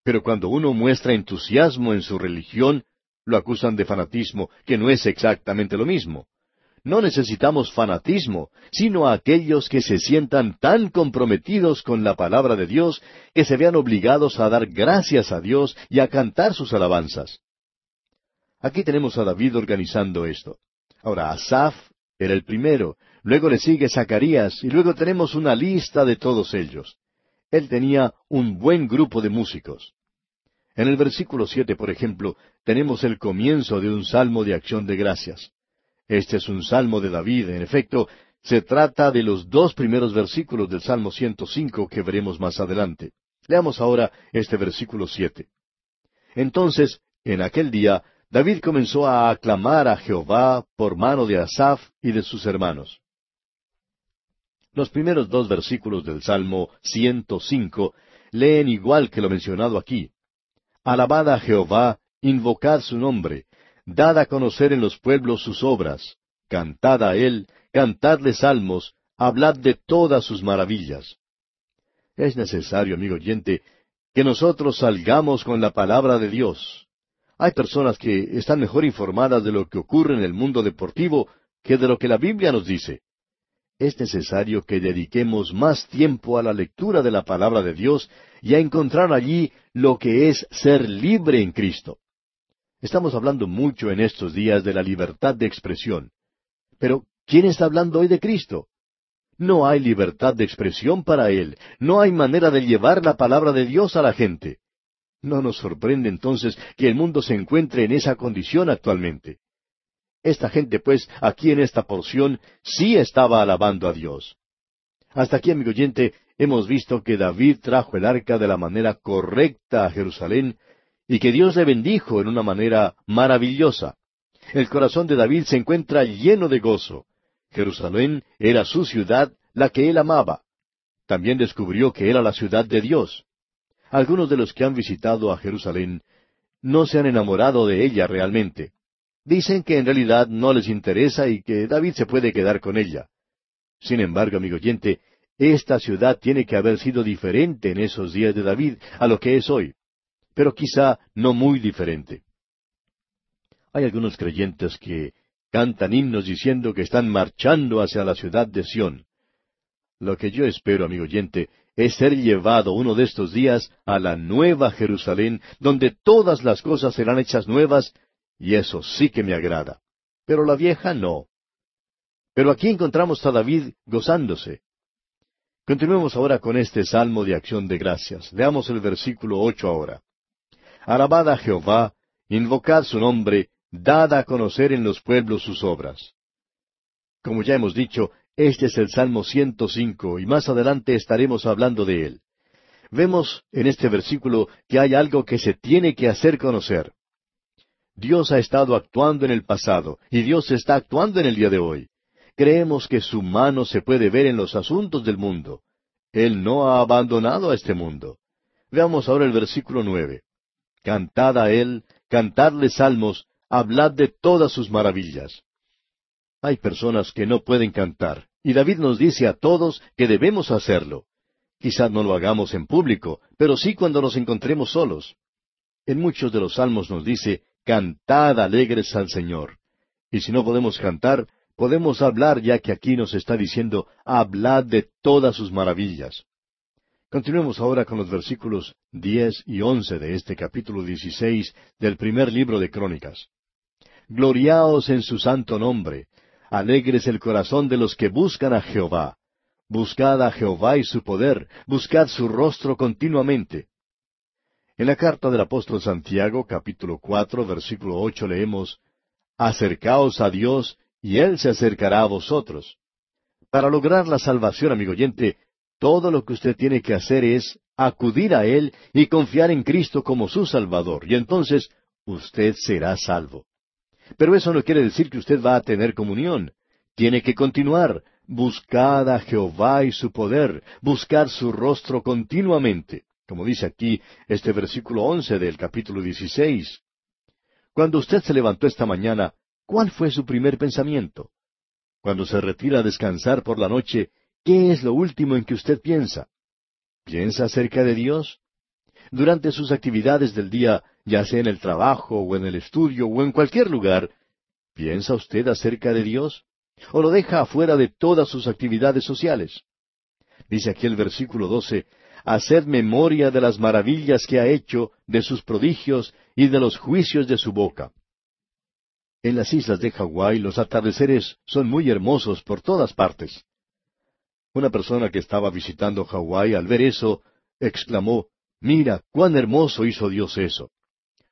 Pero cuando uno muestra entusiasmo en su religión, lo acusan de fanatismo, que no es exactamente lo mismo. No necesitamos fanatismo, sino a aquellos que se sientan tan comprometidos con la palabra de Dios que se vean obligados a dar gracias a Dios y a cantar sus alabanzas. Aquí tenemos a David organizando esto. Ahora, Asaf era el primero, luego le sigue Zacarías y luego tenemos una lista de todos ellos. Él tenía un buen grupo de músicos. En el versículo siete, por ejemplo, tenemos el comienzo de un salmo de acción de gracias. Este es un salmo de David, en efecto, se trata de los dos primeros versículos del Salmo 105 que veremos más adelante. Leamos ahora este versículo siete. Entonces, en aquel día, David comenzó a aclamar a Jehová por mano de Asaf y de sus hermanos. Los primeros dos versículos del Salmo 105 leen igual que lo mencionado aquí. Alabad a Jehová, invocad su nombre, dad a conocer en los pueblos sus obras, cantad a él, cantadle salmos, hablad de todas sus maravillas. Es necesario, amigo oyente, que nosotros salgamos con la palabra de Dios. Hay personas que están mejor informadas de lo que ocurre en el mundo deportivo que de lo que la Biblia nos dice es necesario que dediquemos más tiempo a la lectura de la palabra de Dios y a encontrar allí lo que es ser libre en Cristo. Estamos hablando mucho en estos días de la libertad de expresión. Pero, ¿quién está hablando hoy de Cristo? No hay libertad de expresión para Él, no hay manera de llevar la palabra de Dios a la gente. No nos sorprende entonces que el mundo se encuentre en esa condición actualmente. Esta gente, pues, aquí en esta porción, sí estaba alabando a Dios. Hasta aquí, amigo oyente, hemos visto que David trajo el arca de la manera correcta a Jerusalén y que Dios le bendijo en una manera maravillosa. El corazón de David se encuentra lleno de gozo. Jerusalén era su ciudad, la que él amaba. También descubrió que era la ciudad de Dios. Algunos de los que han visitado a Jerusalén no se han enamorado de ella realmente. Dicen que en realidad no les interesa y que David se puede quedar con ella. Sin embargo, amigo oyente, esta ciudad tiene que haber sido diferente en esos días de David a lo que es hoy, pero quizá no muy diferente. Hay algunos creyentes que cantan himnos diciendo que están marchando hacia la ciudad de Sión. Lo que yo espero, amigo oyente, es ser llevado uno de estos días a la nueva Jerusalén, donde todas las cosas serán hechas nuevas, y eso sí que me agrada. Pero la vieja no. Pero aquí encontramos a David gozándose. Continuemos ahora con este salmo de acción de gracias. Veamos el versículo ocho ahora. Alabad a Jehová, invocad su nombre, dad a conocer en los pueblos sus obras. Como ya hemos dicho, este es el Salmo 105 y más adelante estaremos hablando de él. Vemos en este versículo que hay algo que se tiene que hacer conocer. Dios ha estado actuando en el pasado y Dios está actuando en el día de hoy. Creemos que su mano se puede ver en los asuntos del mundo. Él no ha abandonado a este mundo. Veamos ahora el versículo nueve. Cantad a Él, cantadle salmos, hablad de todas sus maravillas. Hay personas que no pueden cantar, y David nos dice a todos que debemos hacerlo. Quizás no lo hagamos en público, pero sí cuando nos encontremos solos. En muchos de los salmos nos dice, cantad alegres al Señor. Y si no podemos cantar, podemos hablar ya que aquí nos está diciendo, hablad de todas sus maravillas. Continuemos ahora con los versículos diez y once de este capítulo dieciséis del primer libro de Crónicas. Gloriaos en su santo nombre, Alegres el corazón de los que buscan a Jehová. Buscad a Jehová y su poder, buscad su rostro continuamente. En la carta del apóstol Santiago, capítulo cuatro, versículo ocho, leemos Acercaos a Dios, y Él se acercará a vosotros. Para lograr la salvación, amigo oyente, todo lo que usted tiene que hacer es acudir a Él y confiar en Cristo como su Salvador, y entonces usted será salvo. Pero eso no quiere decir que usted va a tener comunión. Tiene que continuar. Buscad a Jehová y su poder, buscar su rostro continuamente, como dice aquí este versículo once del capítulo dieciséis. Cuando usted se levantó esta mañana, ¿cuál fue su primer pensamiento? Cuando se retira a descansar por la noche, ¿qué es lo último en que usted piensa? ¿Piensa acerca de Dios? Durante sus actividades del día, ya sea en el trabajo o en el estudio o en cualquier lugar, ¿piensa usted acerca de Dios? ¿O lo deja afuera de todas sus actividades sociales? Dice aquí el versículo doce, Haced memoria de las maravillas que ha hecho, de sus prodigios y de los juicios de su boca. En las islas de Hawái los atardeceres son muy hermosos por todas partes. Una persona que estaba visitando Hawái al ver eso, exclamó, Mira, cuán hermoso hizo Dios eso.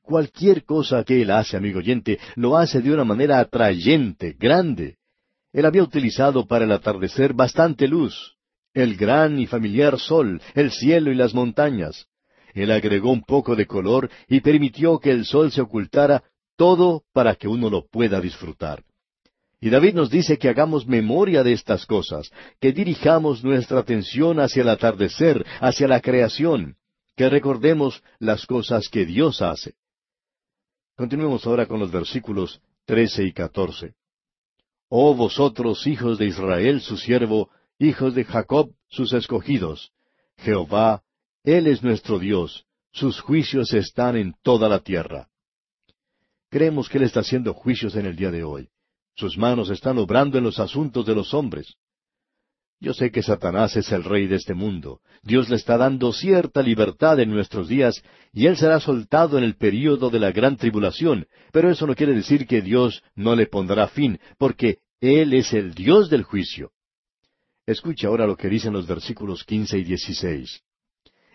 Cualquier cosa que él hace, amigo oyente, lo hace de una manera atrayente, grande. Él había utilizado para el atardecer bastante luz, el gran y familiar sol, el cielo y las montañas. Él agregó un poco de color y permitió que el sol se ocultara todo para que uno lo pueda disfrutar. Y David nos dice que hagamos memoria de estas cosas, que dirijamos nuestra atención hacia el atardecer, hacia la creación, que recordemos las cosas que Dios hace. Continuemos ahora con los versículos trece y catorce. Oh vosotros, hijos de Israel, su siervo, hijos de Jacob, sus escogidos, Jehová, Él es nuestro Dios, sus juicios están en toda la tierra. Creemos que Él está haciendo juicios en el día de hoy. Sus manos están obrando en los asuntos de los hombres. Yo sé que Satanás es el rey de este mundo. Dios le está dando cierta libertad en nuestros días y él será soltado en el período de la gran tribulación, pero eso no quiere decir que Dios no le pondrá fin, porque Él es el Dios del juicio. Escuche ahora lo que dicen los versículos quince y dieciséis.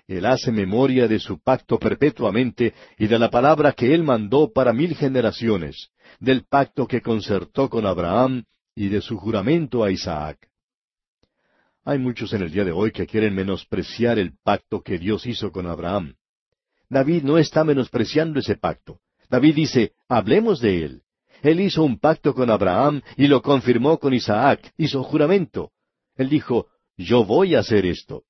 Él hace memoria de su pacto perpetuamente y de la palabra que Él mandó para mil generaciones, del pacto que concertó con Abraham y de su juramento a Isaac. Hay muchos en el día de hoy que quieren menospreciar el pacto que Dios hizo con Abraham. David no está menospreciando ese pacto. David dice, hablemos de él. Él hizo un pacto con Abraham y lo confirmó con Isaac, hizo juramento. Él dijo, yo voy a hacer esto.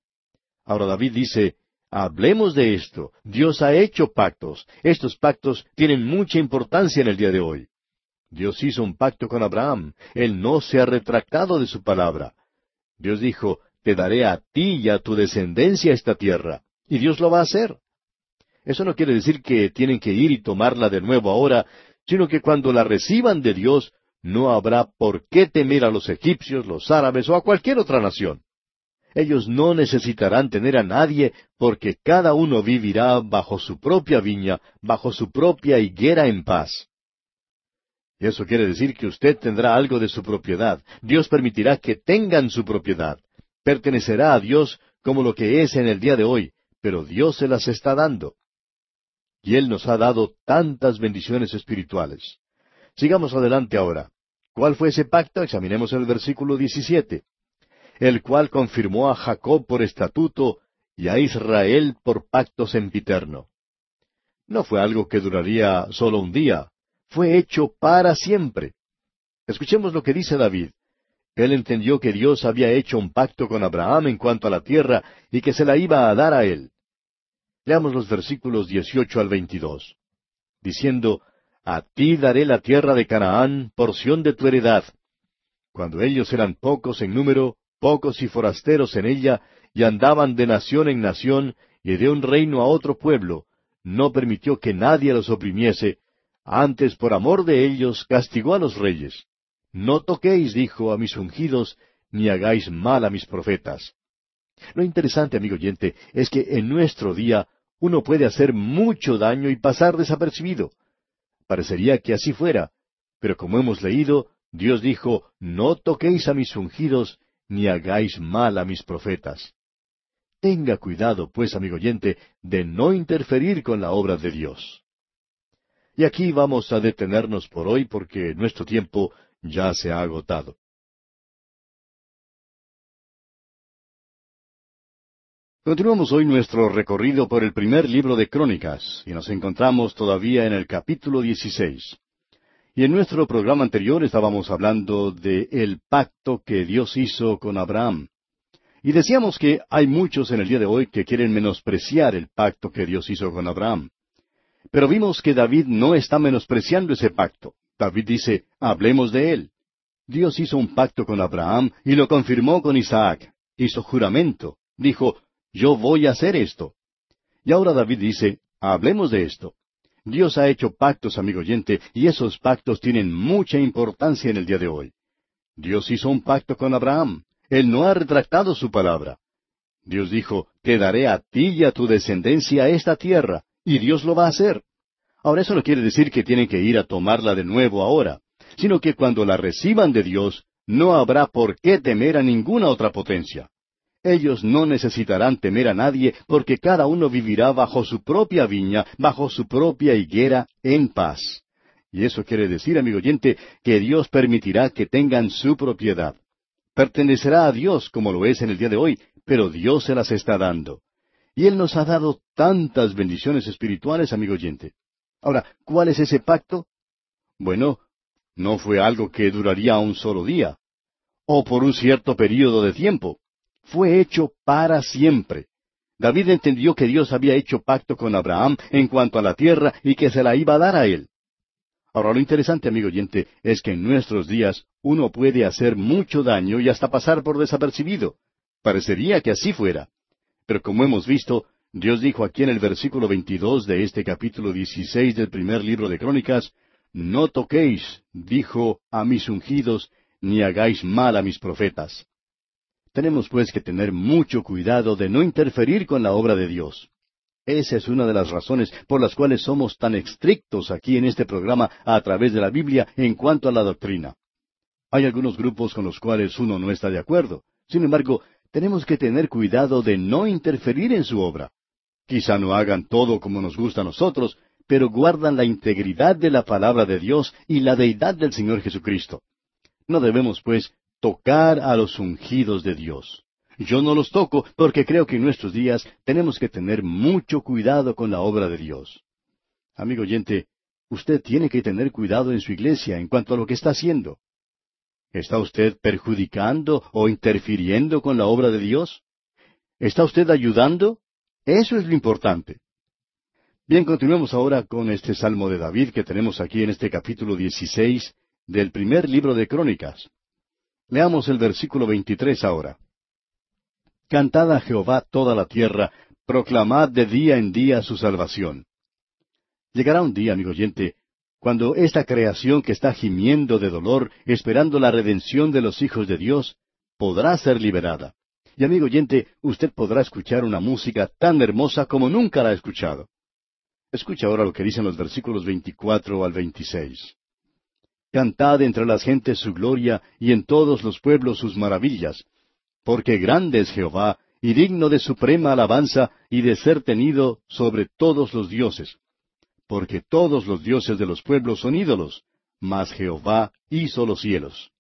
Ahora David dice, hablemos de esto. Dios ha hecho pactos. Estos pactos tienen mucha importancia en el día de hoy. Dios hizo un pacto con Abraham. Él no se ha retractado de su palabra. Dios dijo, te daré a ti y a tu descendencia esta tierra. Y Dios lo va a hacer. Eso no quiere decir que tienen que ir y tomarla de nuevo ahora, sino que cuando la reciban de Dios, no habrá por qué temer a los egipcios, los árabes o a cualquier otra nación. Ellos no necesitarán tener a nadie porque cada uno vivirá bajo su propia viña, bajo su propia higuera en paz. Y eso quiere decir que usted tendrá algo de su propiedad. Dios permitirá que tengan su propiedad. Pertenecerá a Dios como lo que es en el día de hoy, pero Dios se las está dando. Y Él nos ha dado tantas bendiciones espirituales. Sigamos adelante ahora. ¿Cuál fue ese pacto? Examinemos el versículo 17 el cual confirmó a Jacob por estatuto y a Israel por pacto sempiterno. No fue algo que duraría solo un día, fue hecho para siempre. Escuchemos lo que dice David. Él entendió que Dios había hecho un pacto con Abraham en cuanto a la tierra y que se la iba a dar a él. Leamos los versículos 18 al 22. Diciendo, A ti daré la tierra de Canaán, porción de tu heredad. Cuando ellos eran pocos en número, pocos y forasteros en ella, y andaban de nación en nación, y de un reino a otro pueblo, no permitió que nadie los oprimiese, antes por amor de ellos castigó a los reyes. No toquéis, dijo, a mis ungidos, ni hagáis mal a mis profetas. Lo interesante, amigo oyente, es que en nuestro día uno puede hacer mucho daño y pasar desapercibido. Parecería que así fuera, pero como hemos leído, Dios dijo, No toquéis a mis ungidos, ni hagáis mal a mis profetas. Tenga cuidado, pues, amigo oyente, de no interferir con la obra de Dios. Y aquí vamos a detenernos por hoy porque nuestro tiempo ya se ha agotado. Continuamos hoy nuestro recorrido por el primer libro de Crónicas y nos encontramos todavía en el capítulo 16. Y en nuestro programa anterior estábamos hablando de el pacto que Dios hizo con Abraham. Y decíamos que hay muchos en el día de hoy que quieren menospreciar el pacto que Dios hizo con Abraham. Pero vimos que David no está menospreciando ese pacto. David dice, hablemos de él. Dios hizo un pacto con Abraham y lo confirmó con Isaac. Hizo juramento. Dijo, yo voy a hacer esto. Y ahora David dice, hablemos de esto. Dios ha hecho pactos, amigo oyente, y esos pactos tienen mucha importancia en el día de hoy. Dios hizo un pacto con Abraham. Él no ha retractado su palabra. Dios dijo, Te daré a ti y a tu descendencia esta tierra, y Dios lo va a hacer. Ahora eso no quiere decir que tienen que ir a tomarla de nuevo ahora, sino que cuando la reciban de Dios, no habrá por qué temer a ninguna otra potencia. Ellos no necesitarán temer a nadie porque cada uno vivirá bajo su propia viña, bajo su propia higuera, en paz. Y eso quiere decir, amigo oyente, que Dios permitirá que tengan su propiedad. Pertenecerá a Dios como lo es en el día de hoy, pero Dios se las está dando. Y Él nos ha dado tantas bendiciones espirituales, amigo oyente. Ahora, ¿cuál es ese pacto? Bueno, no fue algo que duraría un solo día, o por un cierto período de tiempo fue hecho para siempre. David entendió que Dios había hecho pacto con Abraham en cuanto a la tierra y que se la iba a dar a él. Ahora lo interesante, amigo oyente, es que en nuestros días uno puede hacer mucho daño y hasta pasar por desapercibido. Parecería que así fuera. Pero como hemos visto, Dios dijo aquí en el versículo 22 de este capítulo 16 del primer libro de Crónicas, No toquéis, dijo, a mis ungidos, ni hagáis mal a mis profetas. Tenemos pues que tener mucho cuidado de no interferir con la obra de Dios. Esa es una de las razones por las cuales somos tan estrictos aquí en este programa a través de la Biblia en cuanto a la doctrina. Hay algunos grupos con los cuales uno no está de acuerdo. Sin embargo, tenemos que tener cuidado de no interferir en su obra. Quizá no hagan todo como nos gusta a nosotros, pero guardan la integridad de la palabra de Dios y la deidad del Señor Jesucristo. No debemos, pues, tocar a los ungidos de Dios. Yo no los toco porque creo que en nuestros días tenemos que tener mucho cuidado con la obra de Dios. Amigo oyente, usted tiene que tener cuidado en su iglesia en cuanto a lo que está haciendo. ¿Está usted perjudicando o interfiriendo con la obra de Dios? ¿Está usted ayudando? Eso es lo importante. Bien, continuemos ahora con este Salmo de David que tenemos aquí en este capítulo 16 del primer libro de Crónicas. Leamos el versículo 23 ahora. Cantad a Jehová toda la tierra, proclamad de día en día su salvación. Llegará un día, amigo oyente, cuando esta creación que está gimiendo de dolor, esperando la redención de los hijos de Dios, podrá ser liberada. Y amigo oyente, usted podrá escuchar una música tan hermosa como nunca la ha escuchado. Escucha ahora lo que dicen los versículos 24 al 26. Cantad entre las gentes su gloria y en todos los pueblos sus maravillas, porque grande es Jehová y digno de suprema alabanza y de ser tenido sobre todos los dioses. Porque todos los dioses de los pueblos son ídolos, mas Jehová hizo los cielos.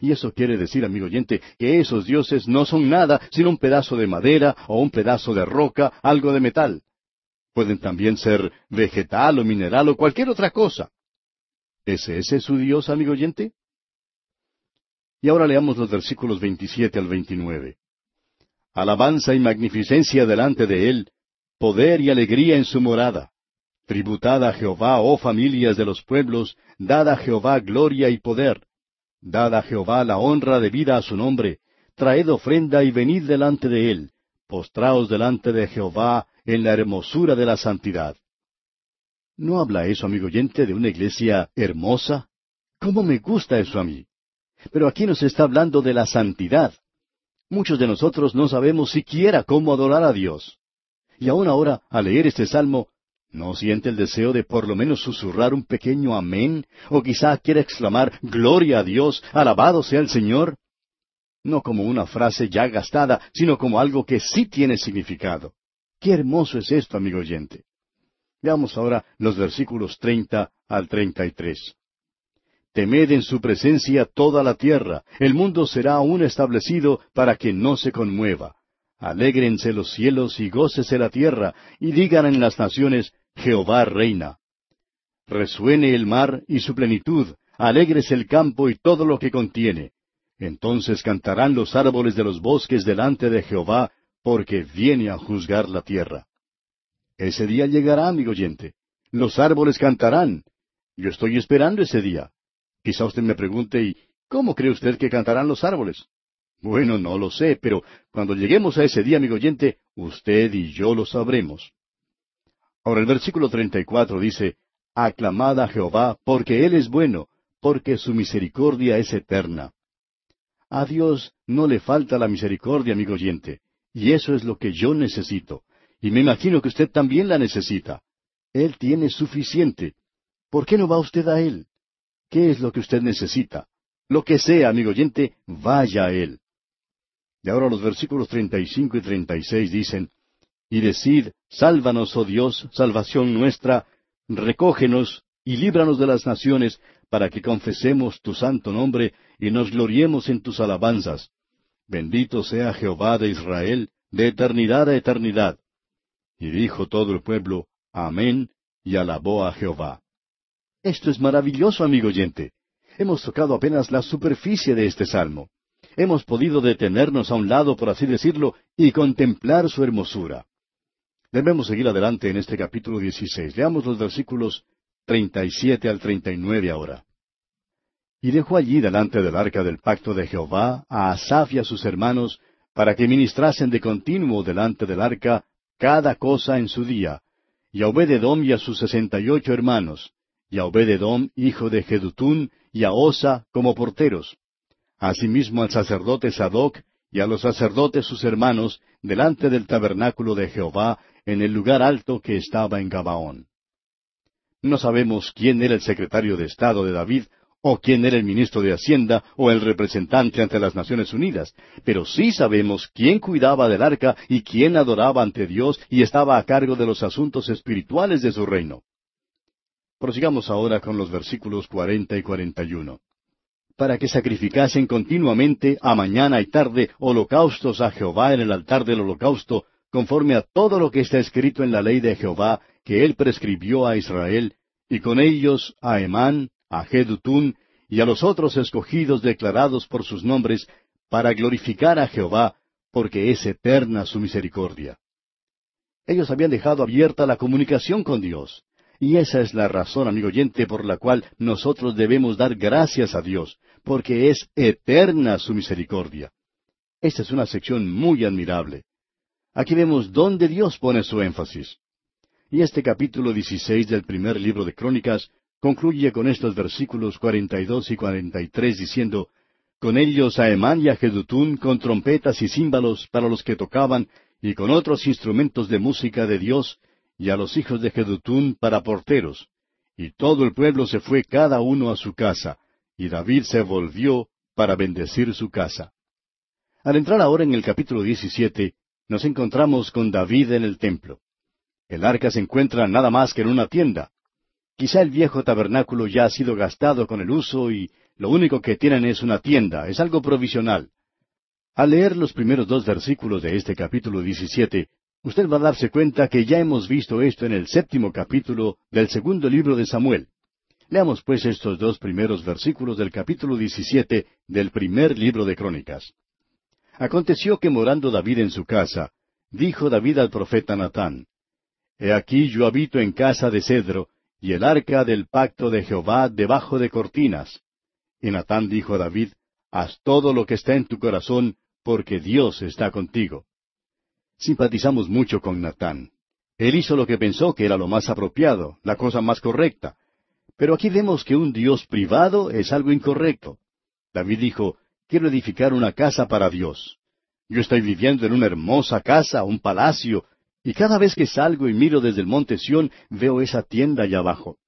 Y eso quiere decir, amigo oyente, que esos dioses no son nada sino un pedazo de madera o un pedazo de roca, algo de metal. Pueden también ser vegetal o mineral o cualquier otra cosa. ¿Es su Dios, amigo oyente? Y ahora leamos los versículos 27 al 29. Alabanza y magnificencia delante de Él, poder y alegría en su morada. Tributad a Jehová, oh familias de los pueblos, dad a Jehová gloria y poder. Dad a Jehová la honra debida a su nombre, traed ofrenda y venid delante de él, postraos delante de Jehová en la hermosura de la santidad. ¿No habla eso, amigo oyente, de una iglesia hermosa? ¿Cómo me gusta eso a mí? Pero aquí nos está hablando de la santidad. Muchos de nosotros no sabemos siquiera cómo adorar a Dios. Y aún ahora, al leer este salmo, ¿No siente el deseo de por lo menos susurrar un pequeño amén? ¿O quizá quiere exclamar Gloria a Dios, alabado sea el Señor? No como una frase ya gastada, sino como algo que sí tiene significado. Qué hermoso es esto, amigo oyente. Veamos ahora los versículos treinta al treinta y tres. Temed en su presencia toda la tierra, el mundo será aún establecido para que no se conmueva. Alégrense los cielos y gócese la tierra, y digan en las naciones, Jehová reina. Resuene el mar y su plenitud, alégrese el campo y todo lo que contiene. Entonces cantarán los árboles de los bosques delante de Jehová, porque viene a juzgar la tierra. Ese día llegará, amigo oyente. Los árboles cantarán. Yo estoy esperando ese día. Quizá usted me pregunte, ¿y cómo cree usted que cantarán los árboles? Bueno, no lo sé, pero cuando lleguemos a ese día, amigo oyente, usted y yo lo sabremos. Ahora el versículo 34 dice, Aclamad a Jehová, porque Él es bueno, porque su misericordia es eterna. A Dios no le falta la misericordia, amigo oyente, y eso es lo que yo necesito, y me imagino que usted también la necesita. Él tiene suficiente. ¿Por qué no va usted a Él? ¿Qué es lo que usted necesita? Lo que sea, amigo oyente, vaya a Él. Y ahora los versículos treinta y cinco y treinta y seis dicen, Y decid, sálvanos, oh Dios, salvación nuestra, recógenos y líbranos de las naciones, para que confesemos tu santo nombre y nos gloriemos en tus alabanzas. Bendito sea Jehová de Israel, de eternidad a eternidad. Y dijo todo el pueblo, Amén, y alabó a Jehová. Esto es maravilloso, amigo oyente. Hemos tocado apenas la superficie de este salmo hemos podido detenernos a un lado, por así decirlo, y contemplar su hermosura. Debemos seguir adelante en este capítulo 16. Leamos los versículos 37 al 39 ahora. Y dejó allí delante del arca del pacto de Jehová a Asaf y a sus hermanos, para que ministrasen de continuo delante del arca cada cosa en su día, y a Obededom y a sus sesenta y ocho hermanos, y a Obededom hijo de Jedutún, y a Osa como porteros, asimismo al sacerdote Sadoc y a los sacerdotes sus hermanos, delante del tabernáculo de Jehová, en el lugar alto que estaba en Gabaón. No sabemos quién era el secretario de Estado de David, o quién era el ministro de Hacienda, o el representante ante las Naciones Unidas, pero sí sabemos quién cuidaba del arca y quién adoraba ante Dios y estaba a cargo de los asuntos espirituales de su reino. Prosigamos ahora con los versículos cuarenta y cuarenta y uno para que sacrificasen continuamente a mañana y tarde holocaustos a Jehová en el altar del holocausto, conforme a todo lo que está escrito en la ley de Jehová que él prescribió a Israel, y con ellos a Emán, a Jedutún, y a los otros escogidos declarados por sus nombres, para glorificar a Jehová, porque es eterna su misericordia. Ellos habían dejado abierta la comunicación con Dios. Y esa es la razón, amigo oyente, por la cual nosotros debemos dar gracias a Dios, porque es eterna su misericordia. Esta es una sección muy admirable. Aquí vemos dónde Dios pone su énfasis. Y este capítulo 16 del primer libro de Crónicas concluye con estos versículos cuarenta y dos y cuarenta y tres diciendo, Con ellos a Emán y a Jedutún con trompetas y címbalos para los que tocaban, y con otros instrumentos de música de Dios, y a los hijos de Jedutún para porteros. Y todo el pueblo se fue cada uno a su casa, y David se volvió para bendecir su casa. Al entrar ahora en el capítulo 17, nos encontramos con David en el templo. El arca se encuentra nada más que en una tienda. Quizá el viejo tabernáculo ya ha sido gastado con el uso y lo único que tienen es una tienda, es algo provisional. Al leer los primeros dos versículos de este capítulo 17, usted va a darse cuenta que ya hemos visto esto en el séptimo capítulo del segundo libro de Samuel. Leamos pues estos dos primeros versículos del capítulo 17 del primer libro de Crónicas. Aconteció que morando David en su casa, dijo David al profeta Natán, He aquí yo habito en casa de cedro, y el arca del pacto de Jehová debajo de cortinas. Y Natán dijo a David, Haz todo lo que está en tu corazón, porque Dios está contigo. Simpatizamos mucho con Natán. Él hizo lo que pensó que era lo más apropiado, la cosa más correcta. Pero aquí vemos que un Dios privado es algo incorrecto. David dijo, quiero edificar una casa para Dios. Yo estoy viviendo en una hermosa casa, un palacio, y cada vez que salgo y miro desde el monte Sión, veo esa tienda allá abajo.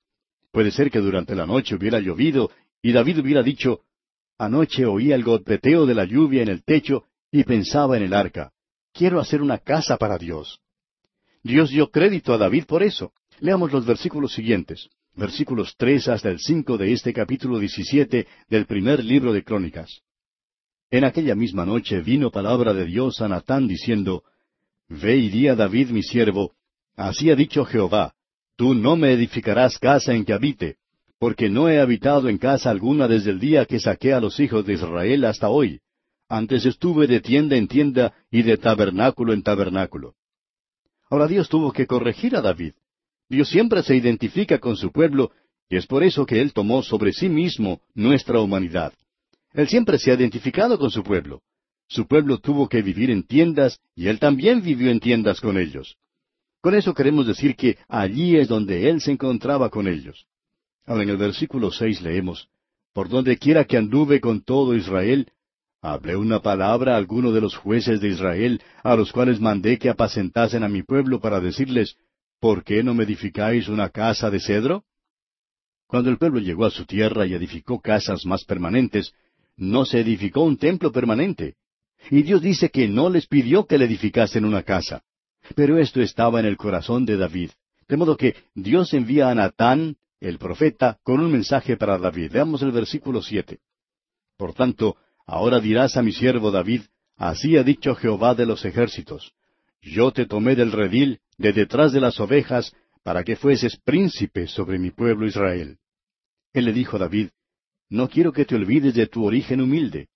Puede ser que durante la noche hubiera llovido y David hubiera dicho, Anoche oí el golpeteo de la lluvia en el techo y pensaba en el arca. Quiero hacer una casa para Dios. Dios dio crédito a David por eso. Leamos los versículos siguientes, versículos tres hasta el cinco de este capítulo diecisiete del primer libro de Crónicas. En aquella misma noche vino palabra de Dios a Natán diciendo, Ve y di a David mi siervo, así ha dicho Jehová, tú no me edificarás casa en que habite, porque no he habitado en casa alguna desde el día que saqué a los hijos de Israel hasta hoy. Antes estuve de tienda en tienda y de tabernáculo en tabernáculo. Ahora Dios tuvo que corregir a David. Dios siempre se identifica con su pueblo, y es por eso que Él tomó sobre sí mismo nuestra humanidad. Él siempre se ha identificado con su pueblo. Su pueblo tuvo que vivir en tiendas y él también vivió en tiendas con ellos. Con eso queremos decir que allí es donde él se encontraba con ellos. Ahora en el versículo seis leemos, Por donde quiera que anduve con todo Israel, hablé una palabra a alguno de los jueces de Israel, a los cuales mandé que apacentasen a mi pueblo para decirles, ¿por qué no me edificáis una casa de cedro? Cuando el pueblo llegó a su tierra y edificó casas más permanentes, no se edificó un templo permanente, y Dios dice que no les pidió que le edificasen una casa. Pero esto estaba en el corazón de David. De modo que Dios envía a Natán, el profeta, con un mensaje para David. Veamos el versículo siete. Por tanto, ahora dirás a mi siervo David, así ha dicho Jehová de los ejércitos. Yo te tomé del redil, de detrás de las ovejas, para que fueses príncipe sobre mi pueblo Israel. Él le dijo a David, No quiero que te olvides de tu origen humilde.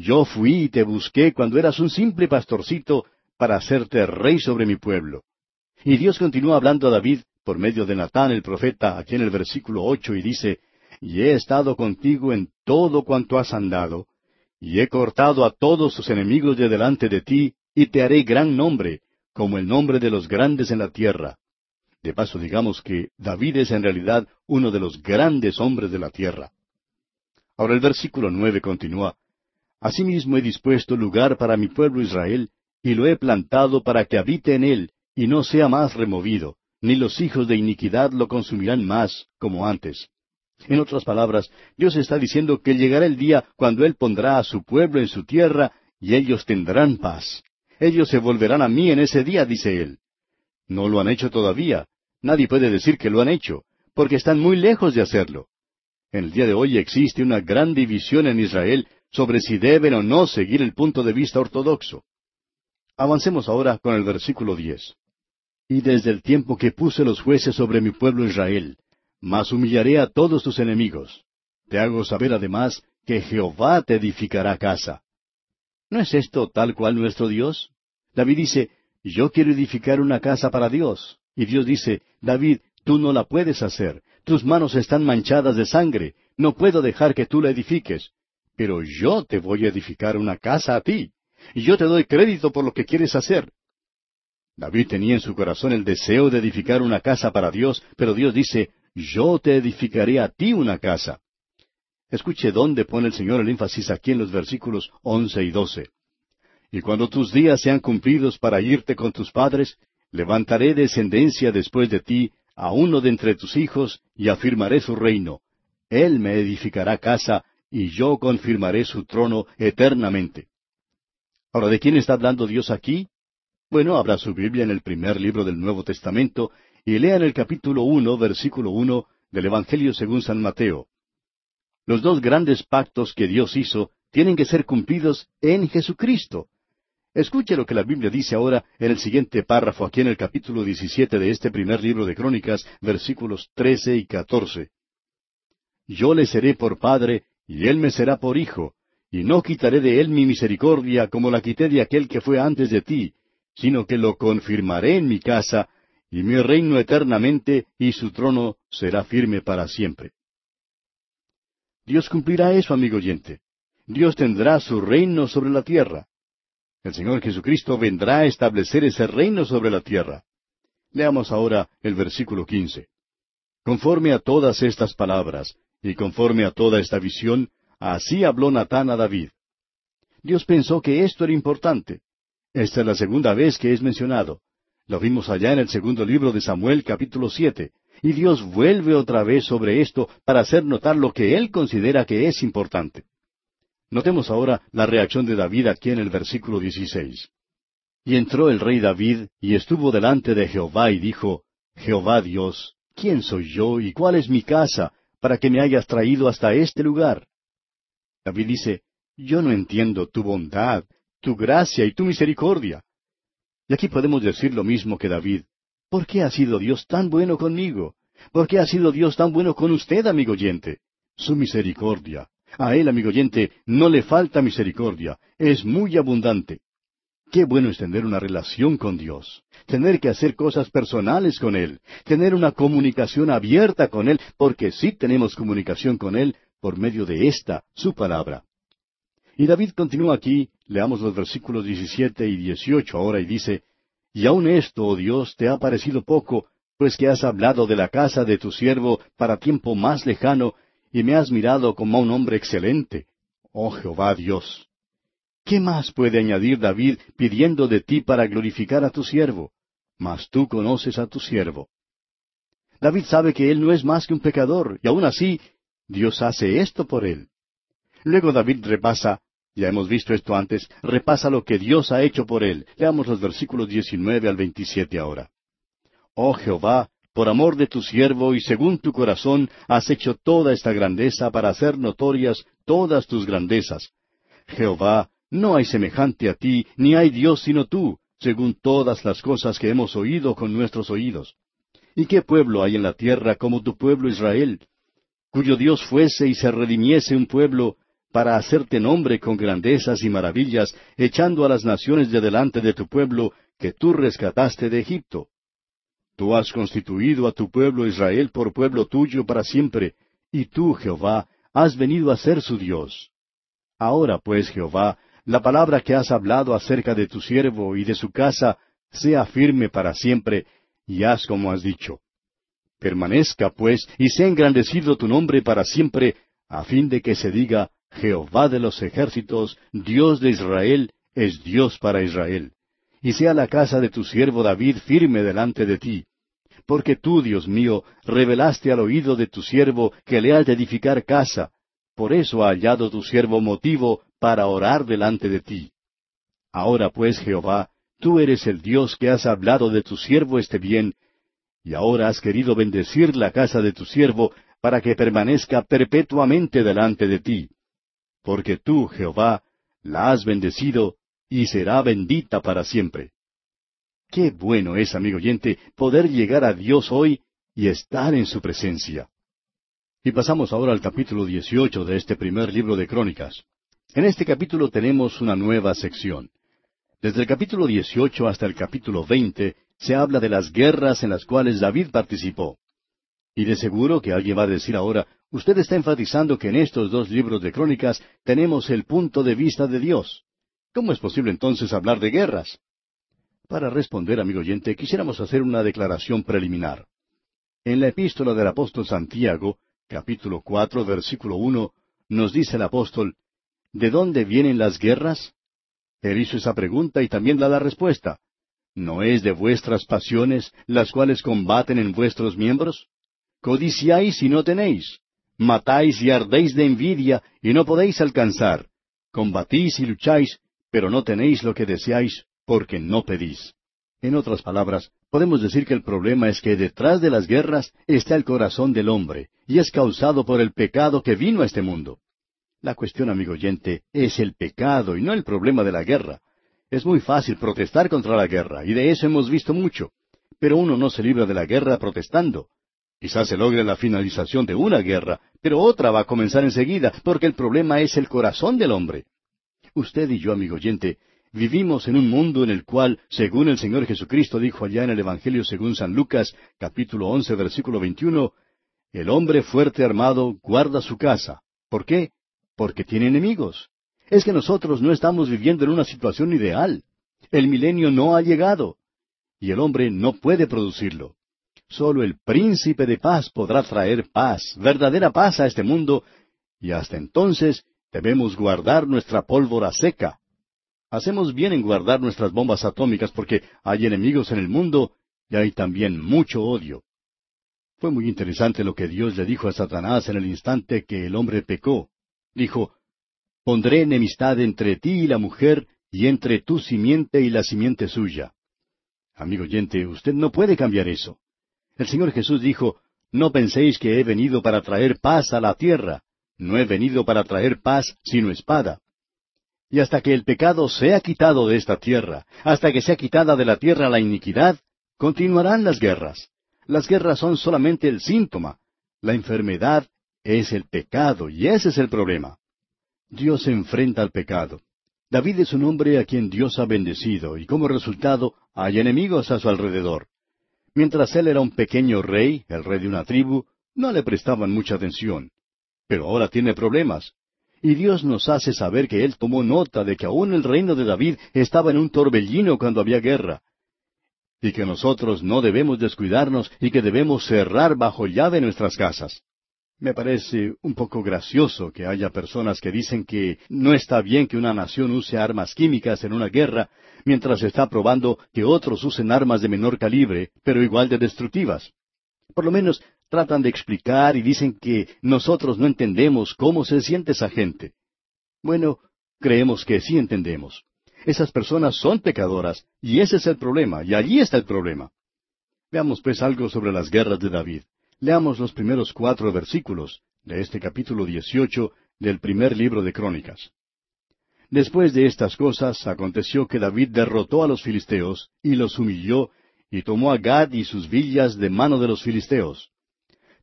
Yo fui y te busqué cuando eras un simple pastorcito para hacerte rey sobre mi pueblo. Y Dios continúa hablando a David por medio de Natán el profeta aquí en el versículo ocho y dice, Y he estado contigo en todo cuanto has andado, y he cortado a todos tus enemigos de delante de ti, y te haré gran nombre, como el nombre de los grandes en la tierra. De paso digamos que David es en realidad uno de los grandes hombres de la tierra. Ahora el versículo nueve continúa, Asimismo he dispuesto lugar para mi pueblo Israel, y lo he plantado para que habite en él, y no sea más removido, ni los hijos de iniquidad lo consumirán más, como antes. En otras palabras, Dios está diciendo que llegará el día cuando Él pondrá a su pueblo en su tierra, y ellos tendrán paz. Ellos se volverán a mí en ese día, dice Él. No lo han hecho todavía. Nadie puede decir que lo han hecho, porque están muy lejos de hacerlo. En el día de hoy existe una gran división en Israel sobre si deben o no seguir el punto de vista ortodoxo. Avancemos ahora con el versículo diez. Y desde el tiempo que puse los jueces sobre mi pueblo Israel, mas humillaré a todos tus enemigos. Te hago saber además que Jehová te edificará casa. ¿No es esto tal cual nuestro Dios? David dice, yo quiero edificar una casa para Dios. Y Dios dice, David, tú no la puedes hacer. Tus manos están manchadas de sangre. No puedo dejar que tú la edifiques pero yo te voy a edificar una casa a ti, y yo te doy crédito por lo que quieres hacer. David tenía en su corazón el deseo de edificar una casa para Dios, pero Dios dice, yo te edificaré a ti una casa. Escuche dónde pone el Señor el énfasis aquí en los versículos once y doce. Y cuando tus días sean cumplidos para irte con tus padres, levantaré descendencia después de ti a uno de entre tus hijos, y afirmaré su reino. Él me edificará casa, y yo confirmaré su trono eternamente. Ahora, ¿de quién está hablando Dios aquí? Bueno, abra su Biblia en el primer libro del Nuevo Testamento y lea en el capítulo uno, versículo uno del Evangelio según San Mateo. Los dos grandes pactos que Dios hizo tienen que ser cumplidos en Jesucristo. Escuche lo que la Biblia dice ahora en el siguiente párrafo, aquí en el capítulo 17 de este primer libro de Crónicas, versículos 13 y 14. Yo le seré por padre, y él me será por hijo, y no quitaré de él mi misericordia como la quité de aquel que fue antes de ti, sino que lo confirmaré en mi casa, y mi reino eternamente, y su trono será firme para siempre. Dios cumplirá eso, amigo oyente. Dios tendrá su reino sobre la tierra. El Señor Jesucristo vendrá a establecer ese reino sobre la tierra. Leamos ahora el versículo quince. Conforme a todas estas palabras, y conforme a toda esta visión, así habló Natán a David. Dios pensó que esto era importante. Esta es la segunda vez que es mencionado. Lo vimos allá en el segundo libro de Samuel capítulo siete, y Dios vuelve otra vez sobre esto para hacer notar lo que Él considera que es importante. Notemos ahora la reacción de David aquí en el versículo 16. Y entró el rey David y estuvo delante de Jehová y dijo, Jehová Dios, ¿quién soy yo y cuál es mi casa para que me hayas traído hasta este lugar? David dice, Yo no entiendo tu bondad, tu gracia y tu misericordia. Y aquí podemos decir lo mismo que David. ¿Por qué ha sido Dios tan bueno conmigo? ¿Por qué ha sido Dios tan bueno con usted, amigo oyente? Su misericordia, a él, amigo oyente, no le falta misericordia, es muy abundante. Qué bueno es tener una relación con Dios, tener que hacer cosas personales con Él, tener una comunicación abierta con Él, porque sí tenemos comunicación con Él por medio de esta, su palabra. Y David continúa aquí, leamos los versículos 17 y 18 ahora y dice, Y aun esto, oh Dios, te ha parecido poco, pues que has hablado de la casa de tu siervo para tiempo más lejano, y me has mirado como a un hombre excelente. Oh Jehová Dios. ¿Qué más puede añadir David pidiendo de ti para glorificar a tu siervo? Mas tú conoces a tu siervo. David sabe que él no es más que un pecador, y aun así Dios hace esto por él. Luego David repasa, ya hemos visto esto antes, repasa lo que Dios ha hecho por él. Leamos los versículos 19 al 27 ahora. Oh Jehová, por amor de tu siervo y según tu corazón has hecho toda esta grandeza para hacer notorias todas tus grandezas. Jehová, no hay semejante a ti, ni hay Dios sino tú, según todas las cosas que hemos oído con nuestros oídos. ¿Y qué pueblo hay en la tierra como tu pueblo Israel? Cuyo Dios fuese y se redimiese un pueblo para hacerte nombre con grandezas y maravillas, echando a las naciones de delante de tu pueblo que tú rescataste de Egipto. Tú has constituido a tu pueblo Israel por pueblo tuyo para siempre, y tú, Jehová, has venido a ser su Dios. Ahora pues, Jehová, la palabra que has hablado acerca de tu siervo y de su casa sea firme para siempre, y haz como has dicho. Permanezca, pues, y sea engrandecido tu nombre para siempre, a fin de que se diga, Jehová de los ejércitos, Dios de Israel, es Dios para Israel y sea la casa de tu siervo David firme delante de ti. Porque tú, Dios mío, revelaste al oído de tu siervo que le has de edificar casa. Por eso ha hallado tu siervo motivo para orar delante de ti. Ahora pues, Jehová, tú eres el Dios que has hablado de tu siervo este bien, y ahora has querido bendecir la casa de tu siervo para que permanezca perpetuamente delante de ti. Porque tú, Jehová, la has bendecido y será bendita para siempre. Qué bueno es, amigo oyente, poder llegar a Dios hoy y estar en su presencia. Y pasamos ahora al capítulo 18 de este primer libro de Crónicas. En este capítulo tenemos una nueva sección. Desde el capítulo 18 hasta el capítulo 20 se habla de las guerras en las cuales David participó. Y de seguro que alguien va a decir ahora, usted está enfatizando que en estos dos libros de Crónicas tenemos el punto de vista de Dios. ¿Cómo es posible entonces hablar de guerras? Para responder, amigo oyente, quisiéramos hacer una declaración preliminar. En la epístola del apóstol Santiago, capítulo cuatro, versículo uno, nos dice el apóstol, ¿De dónde vienen las guerras? Él hizo esa pregunta y también da la respuesta. ¿No es de vuestras pasiones las cuales combaten en vuestros miembros? Codiciáis y no tenéis. Matáis y ardéis de envidia y no podéis alcanzar. Combatís y lucháis, pero no tenéis lo que deseáis porque no pedís. En otras palabras, podemos decir que el problema es que detrás de las guerras está el corazón del hombre, y es causado por el pecado que vino a este mundo. La cuestión, amigo oyente, es el pecado y no el problema de la guerra. Es muy fácil protestar contra la guerra, y de eso hemos visto mucho. Pero uno no se libra de la guerra protestando. Quizás se logre la finalización de una guerra, pero otra va a comenzar enseguida, porque el problema es el corazón del hombre. Usted y yo, amigo oyente, vivimos en un mundo en el cual, según el Señor Jesucristo dijo allá en el Evangelio según San Lucas, capítulo once, versículo veintiuno, el hombre fuerte armado guarda su casa. ¿Por qué? Porque tiene enemigos. Es que nosotros no estamos viviendo en una situación ideal. El milenio no ha llegado. Y el hombre no puede producirlo. Solo el príncipe de paz podrá traer paz, verdadera paz a este mundo, y hasta entonces debemos guardar nuestra pólvora seca. Hacemos bien en guardar nuestras bombas atómicas porque hay enemigos en el mundo y hay también mucho odio. Fue muy interesante lo que Dios le dijo a Satanás en el instante que el hombre pecó. Dijo, Pondré enemistad entre ti y la mujer, y entre tu simiente y la simiente suya. Amigo oyente, usted no puede cambiar eso. El Señor Jesús dijo, No penséis que he venido para traer paz a la tierra. No he venido para traer paz, sino espada. Y hasta que el pecado sea quitado de esta tierra, hasta que sea quitada de la tierra la iniquidad, continuarán las guerras. Las guerras son solamente el síntoma. La enfermedad es el pecado, y ese es el problema. Dios se enfrenta al pecado. David es un hombre a quien Dios ha bendecido, y como resultado hay enemigos a su alrededor. Mientras él era un pequeño rey, el rey de una tribu, no le prestaban mucha atención. Pero ahora tiene problemas. Y Dios nos hace saber que Él tomó nota de que aún el reino de David estaba en un torbellino cuando había guerra, y que nosotros no debemos descuidarnos y que debemos cerrar bajo llave nuestras casas. Me parece un poco gracioso que haya personas que dicen que no está bien que una nación use armas químicas en una guerra, mientras está probando que otros usen armas de menor calibre, pero igual de destructivas. Por lo menos tratan de explicar y dicen que nosotros no entendemos cómo se siente esa gente. Bueno, creemos que sí entendemos. Esas personas son pecadoras, y ese es el problema, y allí está el problema. Veamos pues algo sobre las guerras de David. Leamos los primeros cuatro versículos de este capítulo dieciocho del primer libro de Crónicas. Después de estas cosas, aconteció que David derrotó a los filisteos, y los humilló, y tomó a Gad y sus villas de mano de los filisteos.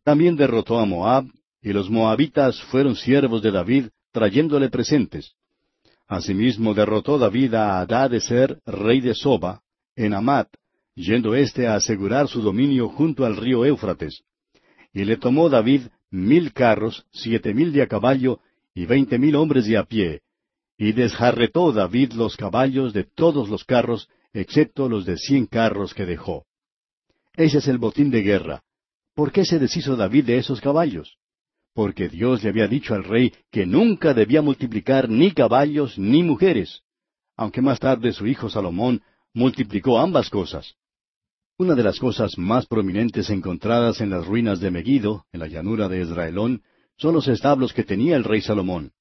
También derrotó a Moab, y los moabitas fueron siervos de David, trayéndole presentes. Asimismo derrotó David a Adad de ser rey de Soba, en Amat, yendo éste a asegurar su dominio junto al río Éufrates. Y le tomó David mil carros, siete mil de a caballo, y veinte mil hombres de a pie. Y desjarretó David los caballos de todos los carros, excepto los de cien carros que dejó. Ese es el botín de guerra. ¿Por qué se deshizo David de esos caballos? Porque Dios le había dicho al rey que nunca debía multiplicar ni caballos ni mujeres, aunque más tarde su hijo Salomón multiplicó ambas cosas. Una de las cosas más prominentes encontradas en las ruinas de Megiddo, en la llanura de Israelón, son los establos que tenía el rey Salomón.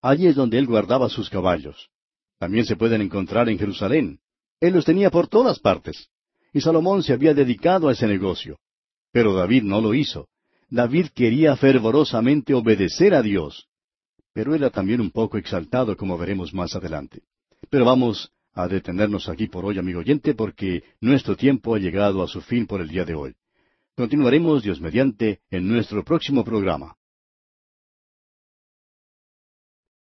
Allí es donde él guardaba sus caballos. También se pueden encontrar en Jerusalén. Él los tenía por todas partes. Y Salomón se había dedicado a ese negocio. Pero David no lo hizo. David quería fervorosamente obedecer a Dios. Pero era también un poco exaltado, como veremos más adelante. Pero vamos a detenernos aquí por hoy, amigo oyente, porque nuestro tiempo ha llegado a su fin por el día de hoy. Continuaremos, Dios mediante, en nuestro próximo programa.